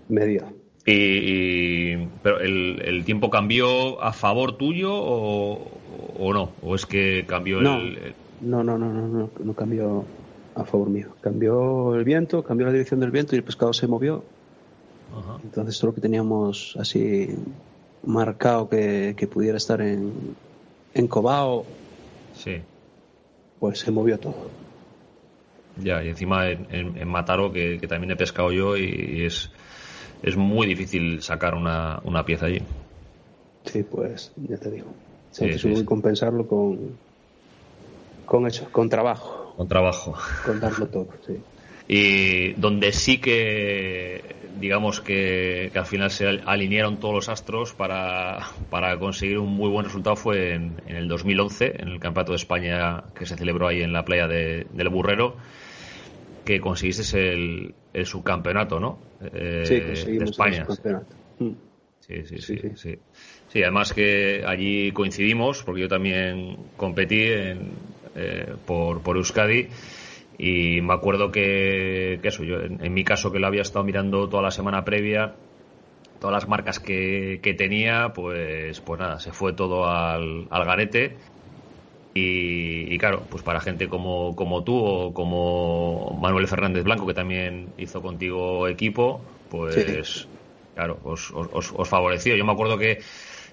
me dio. Y, pero el, tiempo cambió a favor tuyo o, no? ¿O es que cambió el, No, no, no, no, no, no cambió a favor mío. Cambió el viento, cambió la dirección del viento y el pescado se movió. Entonces todo lo que teníamos así marcado que, pudiera estar en, en Cobao, sí. pues se movió todo. Ya, y encima en, en, Mataro, que, también he pescado yo y es es muy difícil sacar una, una pieza allí. Sí, pues ya te digo. Sí, sí, compensarlo con, con eso, con trabajo. Con trabajo. Con darlo todo, sí. Y donde sí que, digamos que, al final se alinearon todos los astros para, para conseguir un muy buen resultado fue en, en, el 2011, en el Campeonato de España que se celebró ahí en la playa de, del Burrero que conseguiste el, el subcampeonato, ¿no? Eh, sí, de España. Mm. Sí, sí, sí, sí, sí. además que allí coincidimos, porque yo también competí en, eh, por, por Euskadi. Y me acuerdo que, que eso, yo en, mi caso que lo había estado mirando toda la semana previa, todas las marcas que, que tenía, pues, pues nada, se fue todo al, al garete y, claro, pues para gente como, como tú o como Manuel Fernández Blanco, que también hizo contigo equipo, pues claro, os, os, favoreció. Yo me acuerdo que,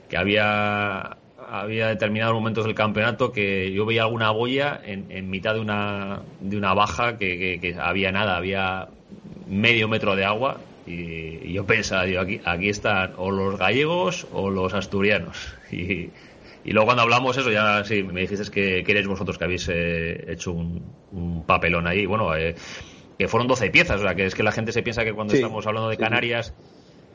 que había, había determinados momentos del campeonato que yo veía alguna boya en, en mitad de una, de una baja que, que, había nada, había medio metro de agua y, yo pensaba, digo, aquí, aquí están o los gallegos o los asturianos. Y, y luego cuando hablamos eso, ya sí, me dijiste que, que vosotros que habéis eh, hecho un, papelón ahí. Bueno, eh, que fueron 12 piezas, o sea, que es que la gente se piensa que cuando estamos hablando de Canarias,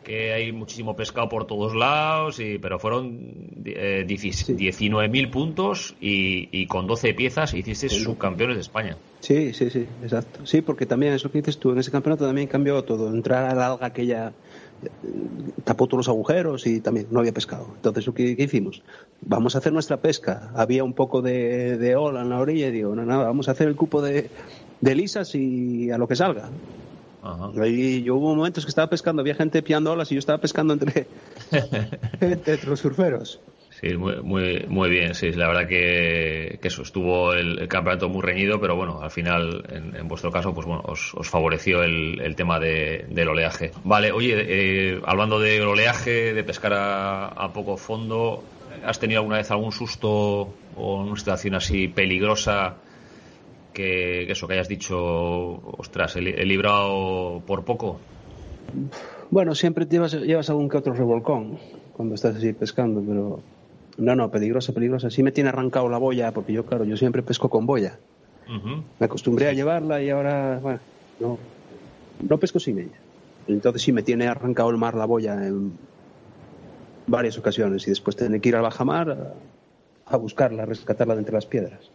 que hay muchísimo pescado por todos lados, y, pero fueron eh, 19.000 puntos y, y, con 12 piezas hiciste subcampeones de España. Sí, sí, sí, exacto. Sí, porque también eso que dices tú, en ese campeonato también cambió todo. Entrar a la alga aquella tapó todos los agujeros y también no había pescado. Entonces, ¿qué, hicimos? Vamos a hacer nuestra pesca. Había un poco de, ola en la orilla y digo, no, nada, vamos a hacer el cupo de, lisas y a lo que salga. Y yo hubo momentos que estaba pescando, había gente piando olas y yo estaba pescando entre, entre los surferos. Sí, muy, muy, muy bien, sí, la verdad que, eso, estuvo el, campeonato muy reñido, pero bueno, al final, en, vuestro caso, pues bueno, os, favoreció el, tema del oleaje. Vale, oye, eh, hablando de oleaje, de pescar a, poco fondo, ¿has tenido alguna vez algún susto o una situación así peligrosa que, eso, que hayas dicho, ostras, he, librado por poco? Bueno, siempre llevas, llevas algún que otro revolcón cuando estás así pescando, pero no, no, peligrosa, peligrosa. Sí me tiene arrancado la boya, porque yo, claro, yo siempre pesco con boya. Me acostumbré a llevarla y ahora, bueno, no, no pesco sin ella. Entonces sí me tiene arrancado el mar la boya en varias ocasiones y después tener que ir al bajamar a, a buscarla, a rescatarla de entre las piedras.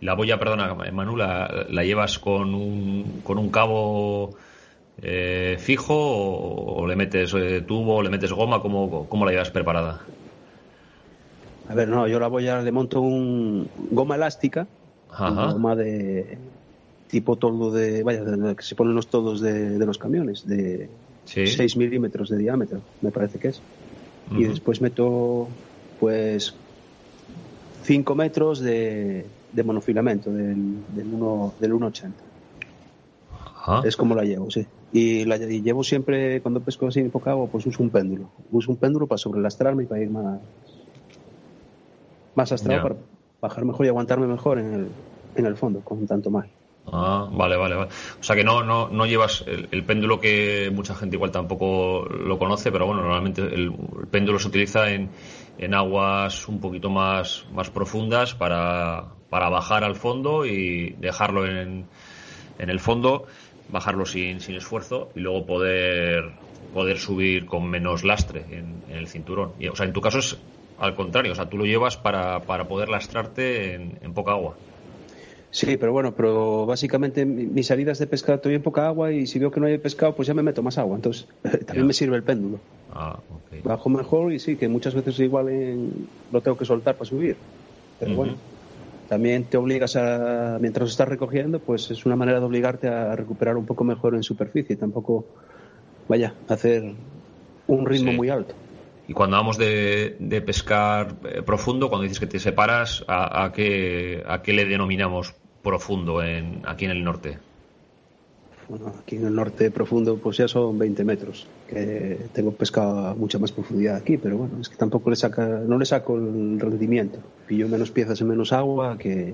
La boya, perdona, Manu, la, llevas con un, con un cabo eh, fijo o, le metes eh, tubo o le metes goma? ¿Cómo, ¿Cómo la llevas preparada? A ver, no, yo la voy a le monto un goma elástica, goma de tipo toldo de, vaya, de, que se ponen los todos de, los camiones, de 6 milímetros de diámetro, me parece que es. Y después meto, pues, 5 metros de, monofilamento del, del 1,80. Es como la llevo, sí. Y, la, llevo siempre, cuando pesco así en poca agua, pues uso un péndulo. Uso un péndulo para sobrelastrarme y para ir más, más astrado para bajar mejor y aguantarme mejor en el, en el fondo, con tanto mal. Ah, vale, vale, vale. O sea que no, no, no llevas el, péndulo que mucha gente igual tampoco lo conoce, pero bueno, normalmente el, péndulo se utiliza en, en, aguas un poquito más, más profundas para, para bajar al fondo y dejarlo en, en el fondo, bajarlo sin, sin esfuerzo y luego poder, poder subir con menos lastre en, en el cinturón. Y, o sea, en tu caso es al contrario, o sea, tú lo llevas para, para poder lastrarte en, poca agua. Sí, pero bueno, pero básicamente mis salidas de pescado estoy en poca agua y si veo que no hay pescado, pues ya me meto más agua. Entonces, también me sirve el péndulo. Ah, Bajo mejor y sí, que muchas veces igual lo tengo que soltar para subir. Pero bueno, también te obligas a, mientras estás recogiendo, pues es una manera de obligarte a recuperar un poco mejor en superficie. Tampoco, vaya, hacer un ritmo muy alto. Y cuando hablamos de, pescar eh, profundo, cuando dices que te separas, ¿a, qué, ¿a qué le denominamos profundo en, aquí en el norte? Bueno, aquí en el norte profundo pues ya son 20 metros, que tengo pescado a mucha más profundidad aquí, pero bueno, es que tampoco le saca, no le saco el rendimiento. Pillo menos piezas en menos agua que,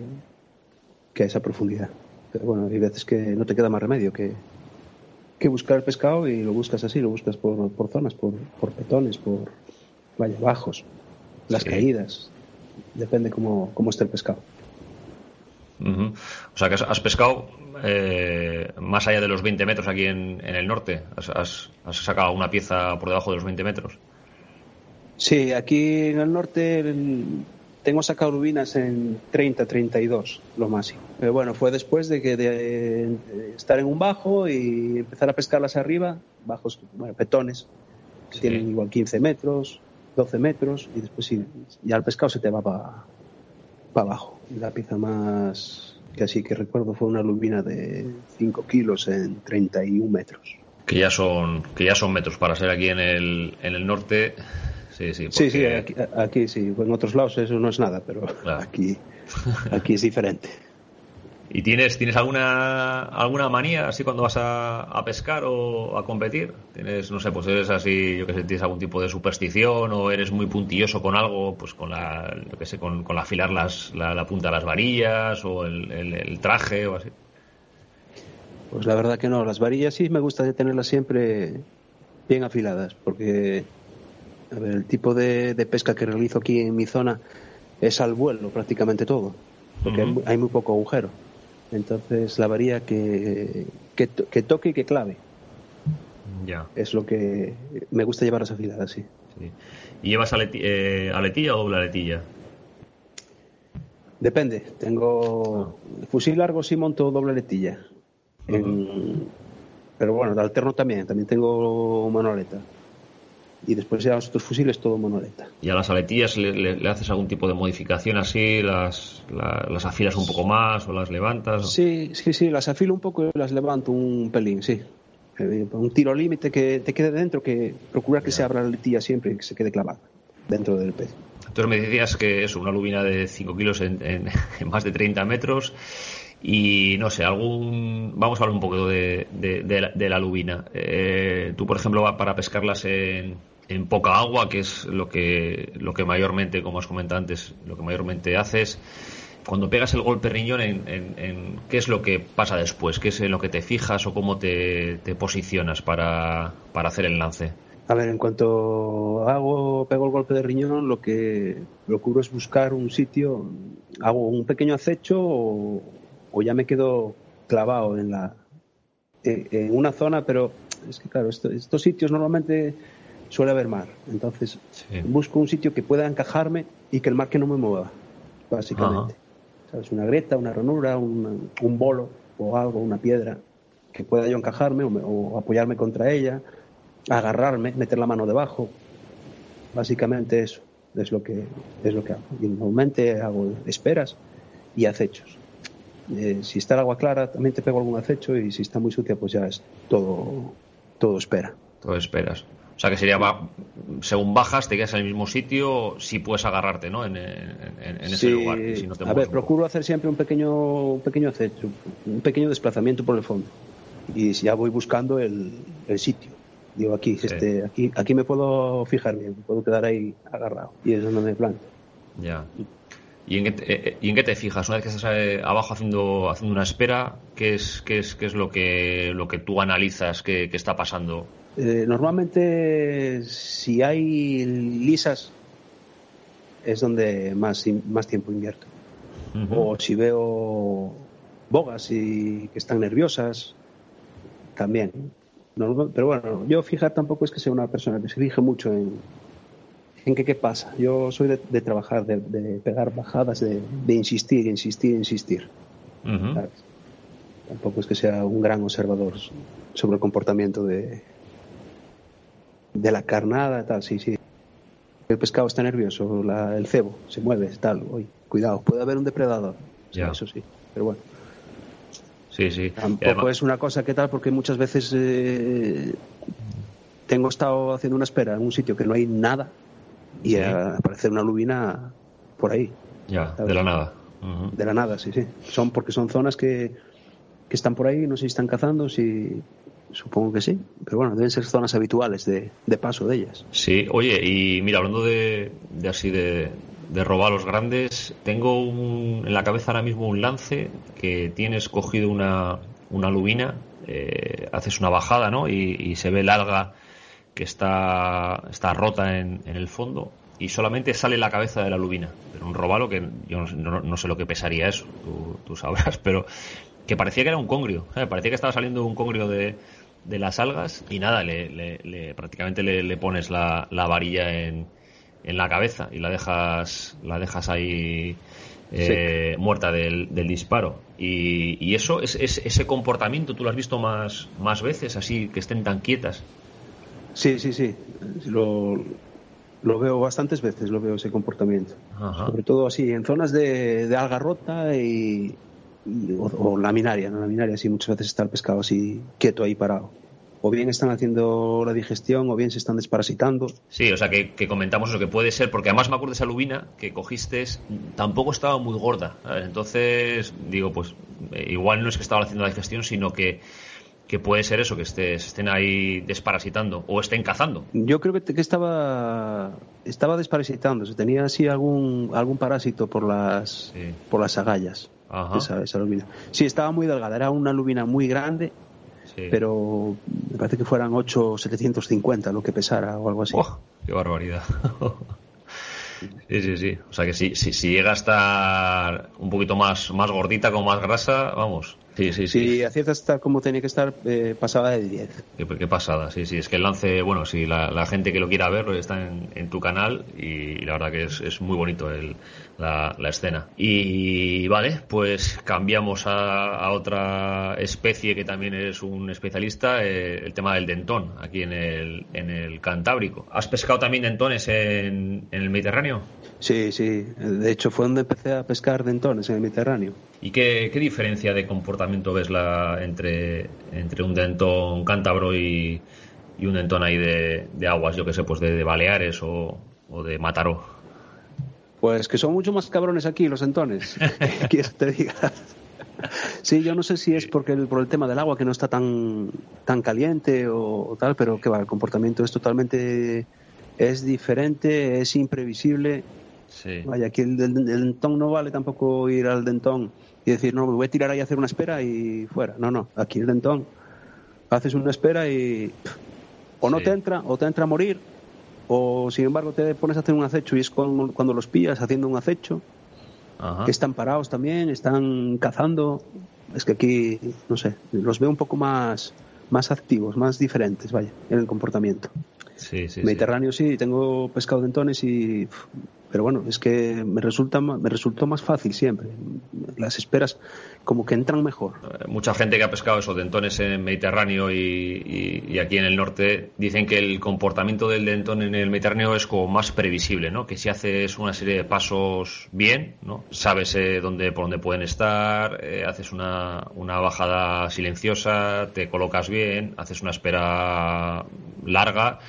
que a esa profundidad. Pero bueno, hay veces que no te queda más remedio que, que buscar el pescado y lo buscas así, lo buscas por, por zonas, por, por petones, por, vaya, bajos, las caídas. Depende cómo, cómo esté el pescado. O sea que has, pescado eh, más allá de los 20 metros aquí en, en el norte. Has, has, sacado una pieza por debajo de los 20 metros. Sí, aquí en el norte tengo sacado rubinas en 30, 32, lo máximo. Pero bueno, fue después de que de, estar en un bajo y empezar a pescarlas arriba, bajos, bueno, petones, que tienen igual 15 metros, 12 metros y después sí, ya el pescado se te va para abajo. la pieza más que así que recuerdo fue una lubina de 5 kilos en 31 metros. Que ya son, que ya son metros para ser aquí en el, en el norte. Sí, sí, sí, sí aquí, sí. En otros lados eso no es nada, pero aquí, aquí es diferente. ¿Y tienes, tienes alguna, alguna manía así cuando vas a, pescar o a competir? ¿Tienes, no sé, pues eres así, yo que sé, tienes algún tipo de superstición o eres muy puntilloso con algo, pues con la, yo que sé, con, con afilar las, la, punta de las varillas o el, traje o así? Pues la verdad que no, las varillas sí me gusta tenerlas siempre bien afiladas, porque a ver, el tipo de, pesca que realizo aquí en mi zona es al vuelo prácticamente todo, porque hay muy poco agujero. Entonces la varilla que, que, toque y que clave. Ya. Es lo que me gusta llevar las afiladas, sí. ¿Y llevas eh, aletilla o doble aletilla? Depende. Tengo fusil largo sí monto doble aletilla. Pero bueno, de alterno también. También tengo aleta y después ya los otros fusiles todo monoleta. ¿Y a las aletillas le, haces algún tipo de modificación así? Las, las afilas un poco más o las levantas? Sí, sí, sí, las afilo un poco y las levanto un pelín, sí. Eh, un tiro límite que te quede dentro, que procurar que se abra la aletilla siempre y que se quede clavada dentro del pez. Entonces me decías que es una lubina de 5 kilos en, más de 30 metros y no sé, algún vamos a hablar un poco de, de, la, lubina. Eh, tú, por ejemplo, para pescarlas en, en poca agua, que es lo que, lo que mayormente, como has comentado antes, lo que mayormente haces. Cuando pegas el golpe riñón, en, en, ¿qué es lo que pasa después? ¿Qué es en lo que te fijas o cómo te, posicionas para, hacer el lance? A ver, en cuanto hago, pego el golpe de riñón, lo que procuro es buscar un sitio, hago un pequeño acecho o, ya me quedo clavado en la en, una zona, pero es que claro, estos sitios normalmente suele haber mar. Entonces busco un sitio que pueda encajarme y que el mar que no me mueva, básicamente. ¿Sabes? Una grieta, una ranura, un, bolo o algo, una piedra, que pueda yo encajarme o, apoyarme contra ella, agarrarme, meter la mano debajo. Básicamente eso es lo que, es lo que hago. Y normalmente hago esperas y acechos. Eh, si está el agua clara, también te pego algún acecho y si está muy sucia, pues ya es todo, todo espera. Todo esperas. O sea que sería, según bajas, te quedas en el mismo sitio, si puedes agarrarte, ¿no? En, ese lugar. a ver, procuro hacer siempre un pequeño, un pequeño acecho, un pequeño desplazamiento por el fondo. Y si ya voy buscando el, sitio. Digo, aquí, este, aquí, aquí me puedo fijar bien, puedo quedar ahí agarrado. Y es donde me planto. Ya. ¿Y en, qué te, eh, ¿Y en qué te fijas? Una vez que estás eh, abajo haciendo, haciendo una espera, ¿qué es, qué es, qué es lo, que, lo que tú analizas que, que está pasando? Eh, normalmente, si hay lisas, es donde más, más tiempo invierto. O si veo bogas y que están nerviosas, también. pero bueno, yo fijar tampoco es que sea una persona que se fije mucho en, en qué, qué pasa. Yo soy de, trabajar, de, pegar bajadas, de, insistir, insistir, insistir. Tampoco es que sea un gran observador sobre el comportamiento de, de la carnada, tal, sí, sí. El pescado está nervioso, el cebo se mueve, tal, hoy, cuidado, puede haber un depredador, ya. eso sí, pero bueno. Sí, sí. Tampoco es una cosa que tal, porque muchas veces eh, tengo estado haciendo una espera en un sitio que no hay nada y aparece una lubina por ahí. Ya, de la nada. De la nada, sí, sí. Son porque son zonas que, que están por ahí, no sé si están cazando, si Supongo que sí, pero bueno, deben ser zonas habituales de, paso de ellas. Sí, oye, y mira, hablando de, así de, de robalos grandes, tengo en la cabeza ahora mismo un lance que tienes cogido una, una lubina, eh, haces una bajada, ¿no? Y, se ve el alga que está, está rota en, en, el fondo y solamente sale la cabeza de la lubina. Pero un robalo que yo no, sé lo que pesaría eso, tú, tú, sabrás, pero que parecía que era un congrio, ¿eh? parecía que estaba saliendo un congrio de, de las algas y nada, le, le, prácticamente le, pones la, la varilla en, en, la cabeza y la dejas, la dejas ahí eh, muerta del, del, disparo. Y, y eso, es, ese comportamiento, ¿tú lo has visto más, más veces, así que estén tan quietas? Sí, sí, sí. Lo, lo veo bastantes veces, lo veo ese comportamiento. Sobre todo así, en zonas de, de alga rota y, o, laminaria, ¿no? Laminaria, sí, muchas veces está el pescado así quieto ahí parado. O bien están haciendo la digestión, o bien se están desparasitando. Sí, o sea que, comentamos lo que puede ser, porque además me acuerdo de esa lubina que cogiste, tampoco estaba muy gorda. Entonces, digo, pues eh, igual no es que estaba haciendo la digestión, sino que que puede ser eso, que estén ahí desparasitando o estén cazando. Yo creo que, que estaba estaba desparasitando, se tenía así algún algún parásito por las por las agallas. Esa, esa lubina. Sí, estaba muy delgada, era una lubina muy grande, pero me parece que fueran 8,750 lo que pesara o algo así. Oh, ¡Qué barbaridad! Sí, sí, sí. O sea que si, si, si, llega a estar un poquito más, más gordita, con más grasa, vamos, Sí, sí, sí. Si hacía estar como tenía que estar, eh, pasaba de 10. Qué, pasada, sí, sí. Es que el lance, bueno, si la, gente que lo quiera ver está en, tu canal y, la verdad que es, muy bonito el, la, escena. Y vale, pues cambiamos a, otra especie que también es un especialista, eh, el tema del dentón, aquí en el, en el Cantábrico. ¿Has pescado también dentones en, en el Mediterráneo? Sí, sí. De hecho, fue donde empecé a pescar dentones en el Mediterráneo. ¿Y qué, diferencia de comportamiento ves la, entre, entre un dentón cántabro y, un dentón ahí de, aguas, yo que sé, pues de, Baleares o, de Mataró? Pues que son mucho más cabrones aquí los entones. ¿Quieres te diga? Sí, yo no sé si es porque el, por el tema del agua que no está tan, tan caliente o, tal, pero que va, el comportamiento es totalmente es diferente, es imprevisible. Sí. Vaya, aquí el, el dentón no vale tampoco ir al dentón y decir, no, me voy a tirar ahí a hacer una espera y fuera. No, no, aquí el dentón haces una espera y o no Sí. te entra, o te entra a morir, o sin embargo te pones a hacer un acecho y es cuando, cuando los pillas haciendo un acecho, Ajá. que están parados también, están cazando. Es que aquí, no sé, los veo un poco más, más activos, más diferentes, vaya, en el comportamiento. Sí, sí, sí. Mediterráneo sí, tengo pescado de entones y pero bueno, es que me resulta me resultó más fácil siempre. Las esperas como que entran mejor. Eh, Mucha gente que ha pescado esos dentones en Mediterráneo y, y- y aquí en el norte dicen que el comportamiento del dentón en el Mediterráneo es como más previsible, ¿no? Que si haces una serie de pasos bien, ¿no? Sabes eh, dónde, por dónde pueden estar, eh, haces una, una bajada silenciosa, te colocas bien, haces una espera larga,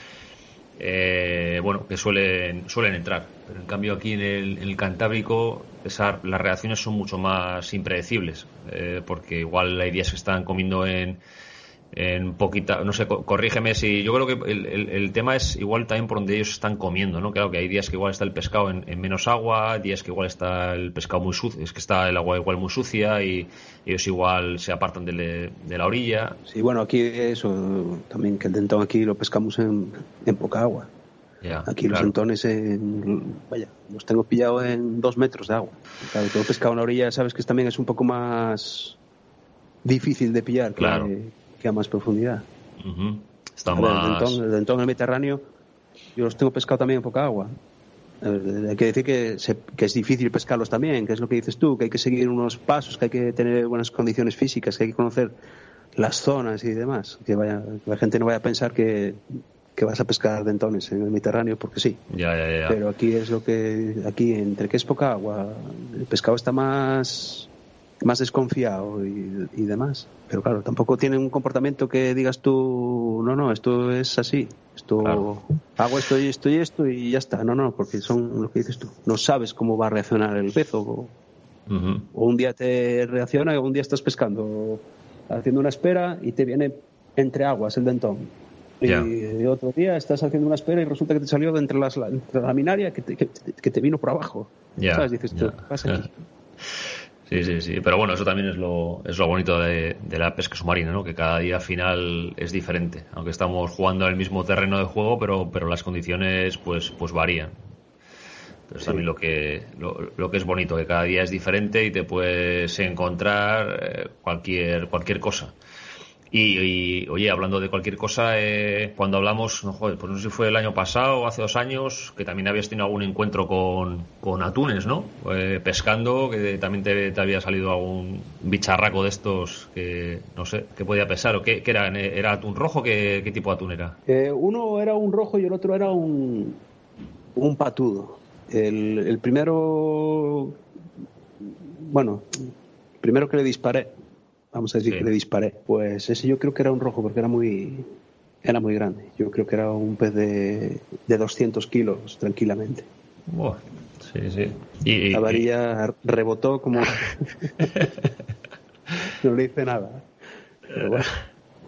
eh, bueno, que suelen, suelen entrar. Pero en cambio aquí en el, en el Cantábrico esa- las reacciones son mucho más impredecibles, eh, porque igual hay días que están comiendo en, en poquita, no sé, co- corrígeme si, yo creo que el, el- el tema es igual también por donde ellos están comiendo, ¿no? Claro que hay días que igual está el pescado en, en menos agua, días que igual está el pescado muy sucio, es que está el agua igual muy sucia y ellos igual se apartan de, de la orilla. Sí, bueno, aquí eso también que el dentón aquí lo pescamos en, en poca agua. Aquí los dentones en, vaya, los tengo pillados en dos metros de agua. Claro, todo pescado en la orilla sabes que también es un poco más difícil de pillar Claro. que a más profundidad. Ujú. Está A ver, más... Dentón, dentón en el Mediterráneo, yo los tengo pescado también en poca agua. Ver, Hay que decir que, se- que es difícil pescarlos también, que es lo que dices tú, que hay que seguir unos pasos, que hay que tener buenas condiciones físicas, que hay que conocer las zonas y demás. Que, vaya, que la gente no vaya a pensar que, que vas a pescar dentones en el Mediterráneo porque sí. Ya, ya, ya. Pero aquí es lo que, aquí entre que es poca agua, el pescado está más, más desconfiado y, y demás. Pero claro, tampoco tiene un comportamiento que digas tú, no, no, esto es así. Esto, Claro. hago esto y esto y esto y ya está. No, no, porque son lo que dices tú. No sabes cómo va a reaccionar el pez o, un día te reacciona o un día estás pescando haciendo una espera y te viene entre aguas el dentón. Y otro día estás haciendo una espera y resulta que te salió de entre, las, entre la laminaria que te, que, te- que te vino por abajo. Ya, ¿Sabes? Dices tú, ya. ¿qué pasa aquí? Sí, sí, sí. Pero bueno, eso también es lo, es lo bonito de, de la pesca submarina, ¿no? Que cada día al final es diferente. Aunque estamos jugando el mismo terreno de juego, pero, pero las condiciones pues, pues varían. Pero es también lo que, lo, lo que es bonito, que cada día es diferente y te puedes encontrar eh, cualquier, cualquier cosa. Y, y, oye, hablando de cualquier cosa, eh, cuando hablamos, no, joder, pues no sé si fue el año pasado o hace dos años, que también habías tenido algún encuentro con, con atunes, ¿no? Eh, pescando, que también te, había salido algún bicharraco de estos que, no sé, que podía pesar, o qué, qué era, ¿era atún rojo? ¿Qué, qué tipo de atún era? Eh, uno era un rojo y el otro era un, un patudo. El, el primero, bueno, primero que le disparé, vamos a decir Sí. que le disparé, pues ese yo creo que era un rojo porque era muy, era muy grande. Yo creo que era un pez de, de 200 kilos tranquilamente. Buah, sí, sí. Y, La varilla rebotó como... no le hice nada. Pero bueno,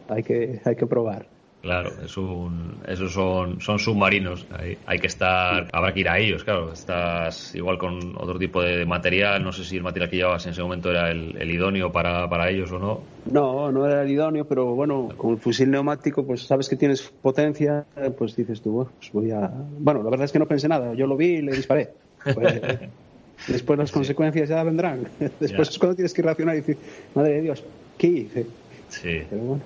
hay que, hay que probar. Claro, es un, esos son, son submarinos. Hay, hay que estar, habrá que ir a ellos, claro. Estás igual con otro tipo de material. No sé si el material que llevabas en ese momento era el, el idóneo para, para ellos o no. No, no era el idóneo, pero bueno, con el fusil neumático, pues sabes que tienes potencia, pues dices tú, bueno, pues voy a... Bueno, la verdad es que no pensé nada, yo lo vi y le disparé. Pues, después las consecuencias ya vendrán. Después Ya. es cuando tienes que reaccionar y decir, madre de Dios, ¿qué hice? Sí, Pero bueno,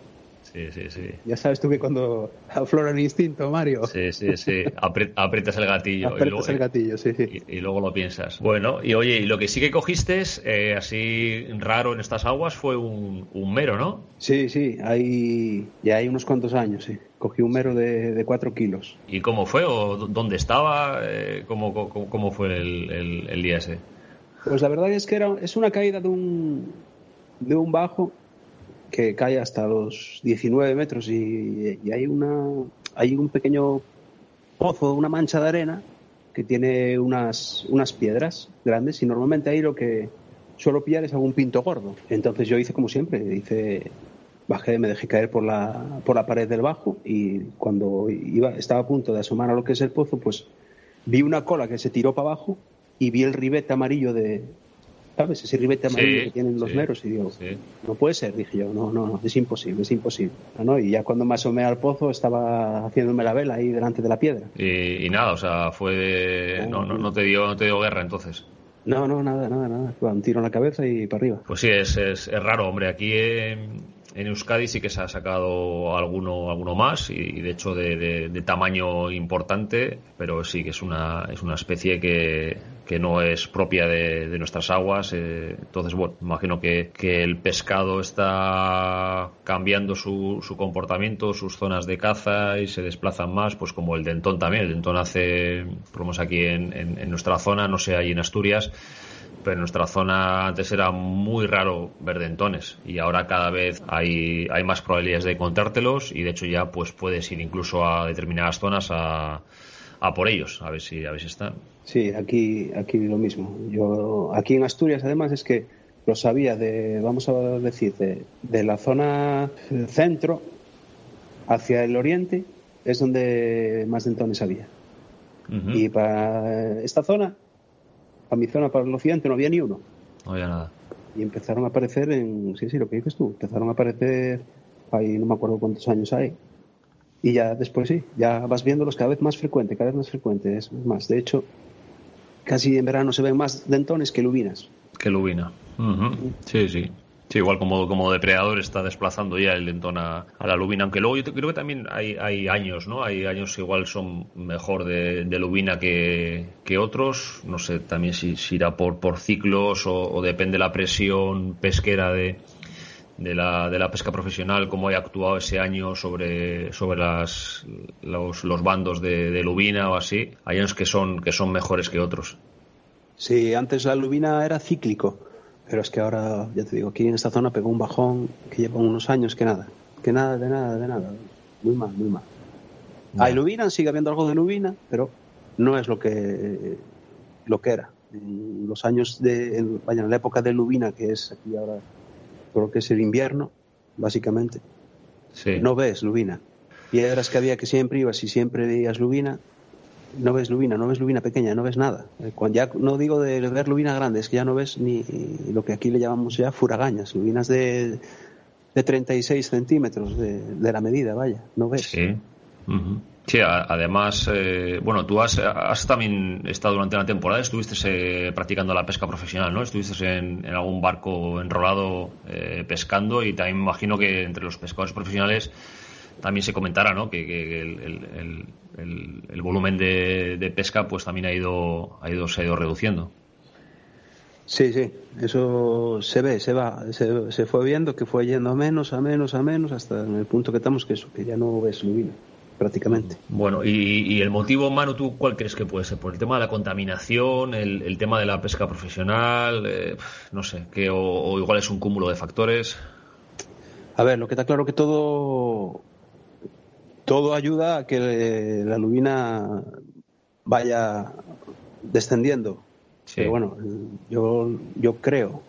sí, sí, sí. ya sabes tú que cuando aflora el instinto, Mario, Sí, sí, sí. Apri- aprietas el gatillo. y aprietas luego- el gatillo, sí, sí. Y, y luego lo piensas. Bueno, y oye, y lo que sí que cogiste, eh, así raro en estas aguas, fue un, un mero, ¿no? Sí, sí, hay, ya hay unos cuantos años, sí. Cogí un mero de, de cuatro kilos. ¿Y cómo fue? ¿O dó- dónde estaba? Eh, ¿cómo, cómo, cómo fue el, el- el día ese? Pues la verdad es que era, es una caída de un, de un bajo que cae hasta los 19 metros y, y hay una hay un pequeño pozo, una mancha de arena que tiene unas, unas piedras grandes y normalmente ahí lo que suelo pillar es algún pinto gordo. Entonces yo hice como siempre, hice bajé, me dejé caer por la, por la pared del bajo y cuando iba, estaba a punto de asomar a lo que es el pozo, pues vi una cola que se tiró para abajo y vi el ribete amarillo de, ¿sabes? Ese ribete amarillo que tienen los meros y digo, no puede ser, dije yo, no, no, no, es imposible, es imposible. ¿no? Y ya cuando me asomé al pozo estaba haciéndome la vela ahí delante de la piedra. Y, nada, o sea, fue no, no, no, te dio, no te dio guerra entonces. No, no, nada, nada, nada. Un tiro en la cabeza y para arriba. Pues sí, es, es, es raro, hombre. Aquí en, en Euskadi sí que se ha sacado alguno, alguno más y, de hecho de, tamaño importante, pero sí que es una, es una especie que, que no es propia de, nuestras aguas. Eh, entonces, bueno, imagino que, que, el pescado está cambiando su, su, comportamiento, sus zonas de caza y se desplazan más, pues como el dentón también. El dentón hace, por aquí en, en nuestra zona, no sé, ahí en Asturias, pero en nuestra zona antes era muy raro ver dentones y ahora cada vez hay, hay más probabilidades de encontrártelos y de hecho ya pues puedes ir incluso a determinadas zonas a, a por ellos, a ver si, a ver si están. Sí, aquí, aquí lo mismo. Yo, aquí en Asturias además es que lo sabía de, vamos a decir, de, de la zona centro hacia el oriente es donde más dentones había. Y para esta zona a mi zona para el occidente no había ni uno. No había nada. Y empezaron a aparecer en, sí, sí, lo que dices tú, empezaron a aparecer, ahí no me acuerdo cuántos años hay. Y ya después sí, ya vas viéndolos cada vez más frecuente, cada vez más frecuente, es más. De hecho, casi en verano se ven más dentones que lubinas. Que lubina. Sí, sí. Sí, igual como, como depredador está desplazando ya el lentón a, la lubina, aunque luego yo creo que también hay, hay años, ¿no? Hay años que igual son mejor de, lubina que, otros, no sé también si, irá por, por ciclos o, depende la presión pesquera de, de la, de la pesca profesional, cómo haya actuado ese año sobre, sobre las, los, los bandos de, de, lubina o así. Hay años que son, que son mejores que otros. Sí, antes la lubina era cíclico pero es que ahora, ya te digo, aquí en esta zona pegó un bajón que lleva unos años que nada. Que nada, de nada, de nada. Muy mal, muy mal. Hay lubina, sigue habiendo algo de lubina, pero no es lo que, lo que era. En los años de, vaya, en la época de lubina, que es aquí ahora, creo que es el invierno, básicamente, no ves lubina. Piedras que había que siempre ibas y siempre veías lubina, no ves lubina, no ves lubina pequeña, no ves nada. Eh, cuando ya no digo de ver lubina grande, es que ya no ves ni lo que aquí le llamamos ya furagañas, lubinas de, de 36 centímetros de, de la medida, vaya, no ves. Sí. Sí, además, eh, bueno, tú has, también estado durante una temporada, estuviste eh, practicando la pesca profesional, ¿no? Estuviste en, algún barco enrolado pescando y también imagino que entre los pescadores profesionales también se comentara, ¿no? Que, el, el, volumen de, pesca pues también ha ido, ha ido, se ha ido reduciendo. Sí, sí, eso se ve, se va, se, fue viendo que fue yendo a menos, a menos, a menos, hasta en el punto que estamos que eso, que ya no ves lubina, prácticamente. Bueno, y, el motivo, Manu, ¿tú cuál crees que puede ser? ¿Por el tema de la contaminación, el, tema de la pesca profesional? Eh, no sé, que o, igual es un cúmulo de factores. A ver, lo que está claro que todo todo ayuda a que la lubina vaya descendiendo. Pero bueno, yo, yo creo,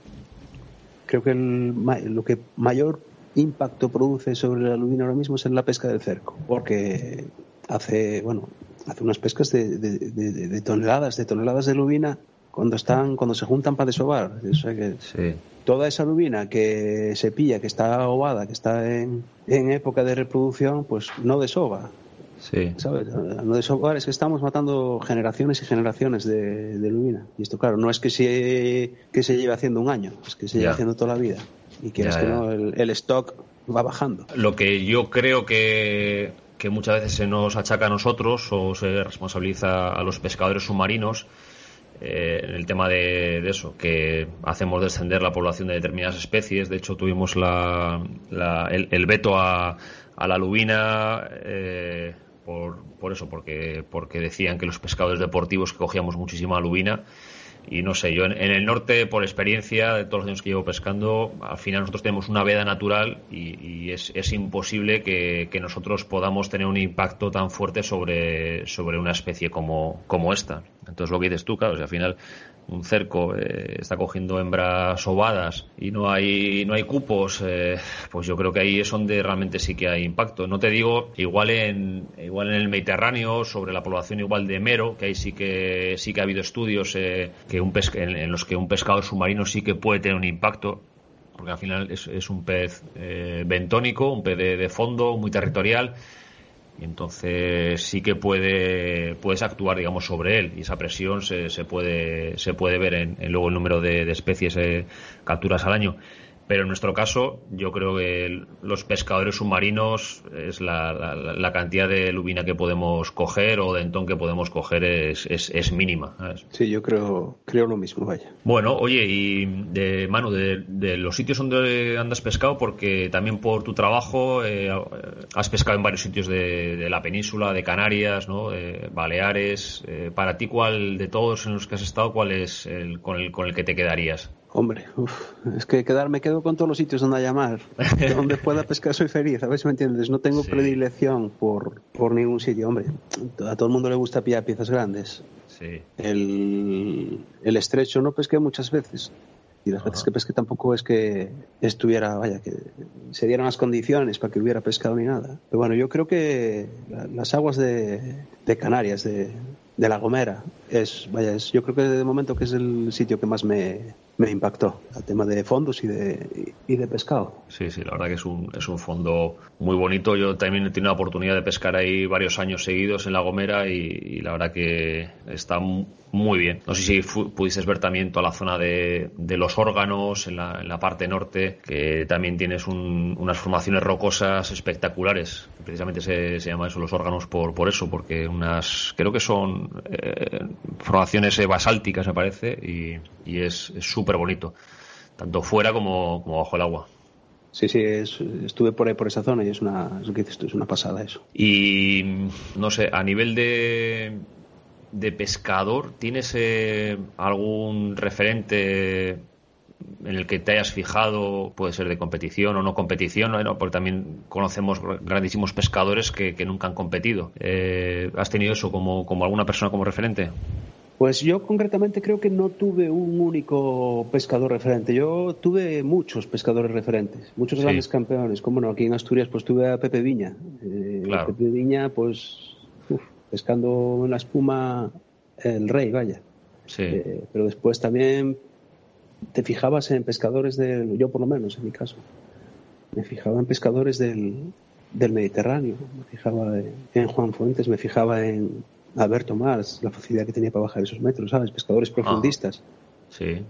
creo que lo que mayor impacto produce sobre la lubina ahora mismo es en la pesca del cerco, porque hace, bueno, hace unas pescas de, de toneladas, de toneladas de lubina cuando están, cuando se juntan para desovar. que toda esa lubina que se pilla, que está ovada, que está en, época de reproducción, pues no desova. Sí. ¿Sabes? No desovar es que estamos matando generaciones y generaciones de, lubina. Y esto, claro, no es que se, que se lleve haciendo un año, es que se lleva haciendo toda la vida. Y quieres que no, el, stock va bajando. Lo que yo creo que, que muchas veces se nos achaca a nosotros o se responsabiliza a los pescadores submarinos eh, en el tema de, eso, que hacemos descender la población de determinadas especies. De hecho, tuvimos la, el, veto a, la lubina eh, por, por, eso, porque, porque decían que los pescadores deportivos que cogíamos muchísima lubina. Y no sé, yo en, el norte, por experiencia de todos los años que llevo pescando, al final nosotros tenemos una veda natural y, es, es, imposible que, que, nosotros podamos tener un impacto tan fuerte sobre, sobre una especie como, como esta. Entonces lo que dices tú, claro, al final un cerco eh, está cogiendo hembras ovadas y no hay no hay cupos eh, pues yo creo que ahí es donde realmente sí que hay impacto. No te digo igual en igual en el Mediterráneo sobre la población igual de mero que ahí sí que sí que ha habido estudios eh, que un en, los que un pescado submarino sí que puede tener un impacto porque al final es, un pez bentónico un pez de fondo muy territorial entonces sí que puede, puedes actuar, digamos, sobre él y esa presión se, se puede, se puede ver en, luego el número de, especies eh, capturas al año. Pero en nuestro caso, yo creo que los pescadores submarinos es la, cantidad de lubina que podemos coger o de entón que podemos coger es, es, mínima. Sí, yo creo, creo lo mismo, vaya. Bueno, oye, y de mano, de, los sitios donde andas pescado, porque también por tu trabajo eh, has pescado en varios sitios de, la península, de Canarias, ¿no? de Baleares. Eh, para ti, ¿cuál de todos en los que has estado, cuál es el con el, con el que te quedarías? Hombre, es que quedar, me quedo con todos los sitios donde llamar. donde pueda pescar soy feliz, a ver si me entiendes. No tengo predilección por, por ningún sitio, hombre. A todo el mundo le gusta pillar piezas grandes. Sí. El, el estrecho no pesqué muchas veces. Y las veces que pesqué tampoco es que estuviera, vaya, que se dieran las condiciones para que hubiera pescado ni nada. Pero bueno, yo creo que las aguas de, de Canarias, de, de La Gomera, es, vaya, es, yo creo que de momento que es el sitio que más me, me impactó el tema de fondos y de, y de pescado. Sí, sí, la verdad que es un, es un fondo muy bonito. Yo también he tenido la oportunidad de pescar ahí varios años seguidos en La Gomera y, la verdad que está muy bien. No sé si pudiste ver también toda la zona de, de los órganos en la, en la, parte norte, que también tienes unas formaciones rocosas espectaculares. Precisamente se, se, llama eso los órganos por, por eso, porque unas, creo que son eh, formaciones basálticas, me parece, y, y es súper bonito, tanto fuera como, como bajo el agua. Sí, sí, estuve por ahí, por esa zona y es una, es una pasada eso. Y no sé, a nivel de, de pescador, ¿tienes eh, algún referente en el que te hayas fijado, puede ser de competición o no competición, ¿no? porque también conocemos grandísimos pescadores que, nunca han competido. Eh, ¿Has tenido eso como, como alguna persona como referente? Pues yo concretamente creo que no tuve un único pescador referente. Yo tuve muchos pescadores referentes, muchos grandes campeones. Como no, aquí en Asturias pues tuve a Pepe Viña. Eh, Pepe Viña pues pescando en la espuma el rey, vaya. Sí. Eh, pero después también te fijabas en pescadores del, yo por lo menos en mi caso, me fijaba en pescadores del, del Mediterráneo, me fijaba en Juan Fuentes, me fijaba en Alberto Mars, la facilidad que tenía para bajar esos metros, ¿sabes? Pescadores ah. profundistas. sí.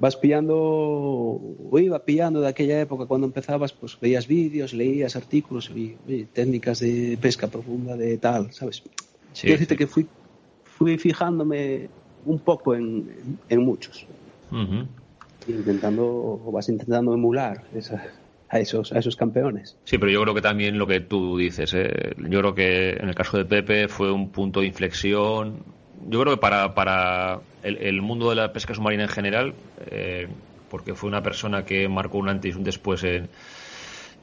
Vas pillando, o iba pillando de aquella época cuando empezabas, pues veías vídeos, leías artículos y, técnicas de pesca profunda de tal, ¿sabes? Sí, Quiero decirte que fui, fui fijándome un poco en, en, muchos. Intentando, o vas intentando emular esas, a esos, a esos campeones. Sí, pero yo creo que también lo que tú dices, ¿eh? yo creo que en el caso de Pepe fue un punto de inflexión. Yo creo que para, para el, mundo de la pesca submarina en general, eh, porque fue una persona que marcó un antes y un después en,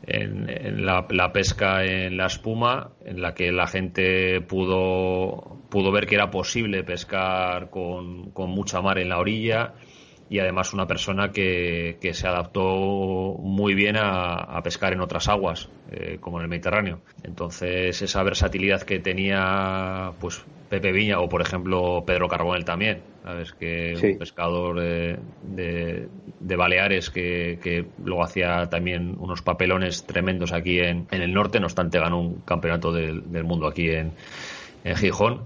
en, la, la, pesca en la espuma, en la que la gente pudo, pudo ver que era posible pescar con, con mucha mar en la orilla y además una persona que, que se adaptó muy bien a, pescar en otras aguas, eh, como en el Mediterráneo. Entonces, esa versatilidad que tenía pues Pepe Viña o, por ejemplo, Pedro Carbonel también, ¿sabes? Que un pescador de, de, Baleares que, que, luego hacía también unos papelones tremendos aquí en, en el norte, no obstante ganó un campeonato del, del mundo aquí en, en Gijón.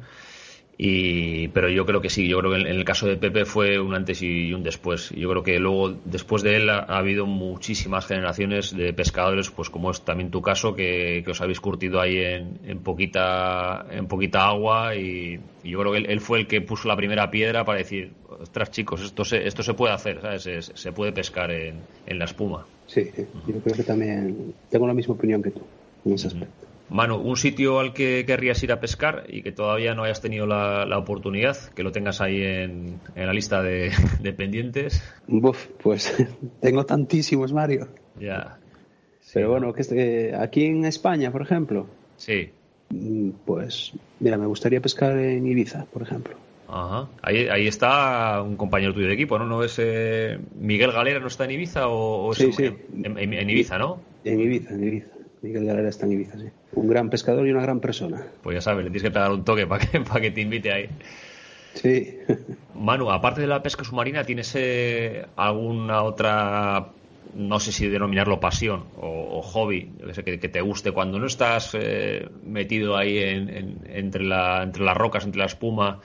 Y, pero yo creo que sí, yo creo que en el caso de Pepe fue un antes y un después. Yo creo que luego, después de él, ha, habido muchísimas generaciones de pescadores, pues como es también tu caso, que, os habéis curtido ahí en, poquita, en poquita agua. Y, yo creo que él, fue el que puso la primera piedra para decir, ostras chicos, esto se, esto se puede hacer, ¿sabes? Se, puede pescar en, en, la espuma. Sí, yo creo que también tengo la misma opinión que tú en ese aspecto. Manu, un sitio al que querrías ir a pescar y que todavía no hayas tenido la, oportunidad, que lo tengas ahí en, la lista de, pendientes. pues tengo tantísimos, Mario. Ya. Pero bueno, que este, aquí en España, por ejemplo, Sí. mm, pues mira, me gustaría pescar en Ibiza, por ejemplo. Ajá. Ahí, ahí está un compañero tuyo de equipo, ¿no? ¿No es eh, Miguel Galera no está en Ibiza o, Sí, sí. En, en- en Ibiza, ¿no? En Ibiza, en Ibiza. Miguel Galera está en Ibiza, sí. Un gran pescador y una gran persona. Pues ya sabes, le tienes que pegar un toque para que, para que te invite ahí. Sí. Manu, aparte de la pesca submarina, ¿tienes eh, alguna otra, no sé si denominarlo pasión o, o hobby, yo que, sé, que, te guste cuando no estás eh, metido ahí en- en- entre, la, entre las rocas, entre la espuma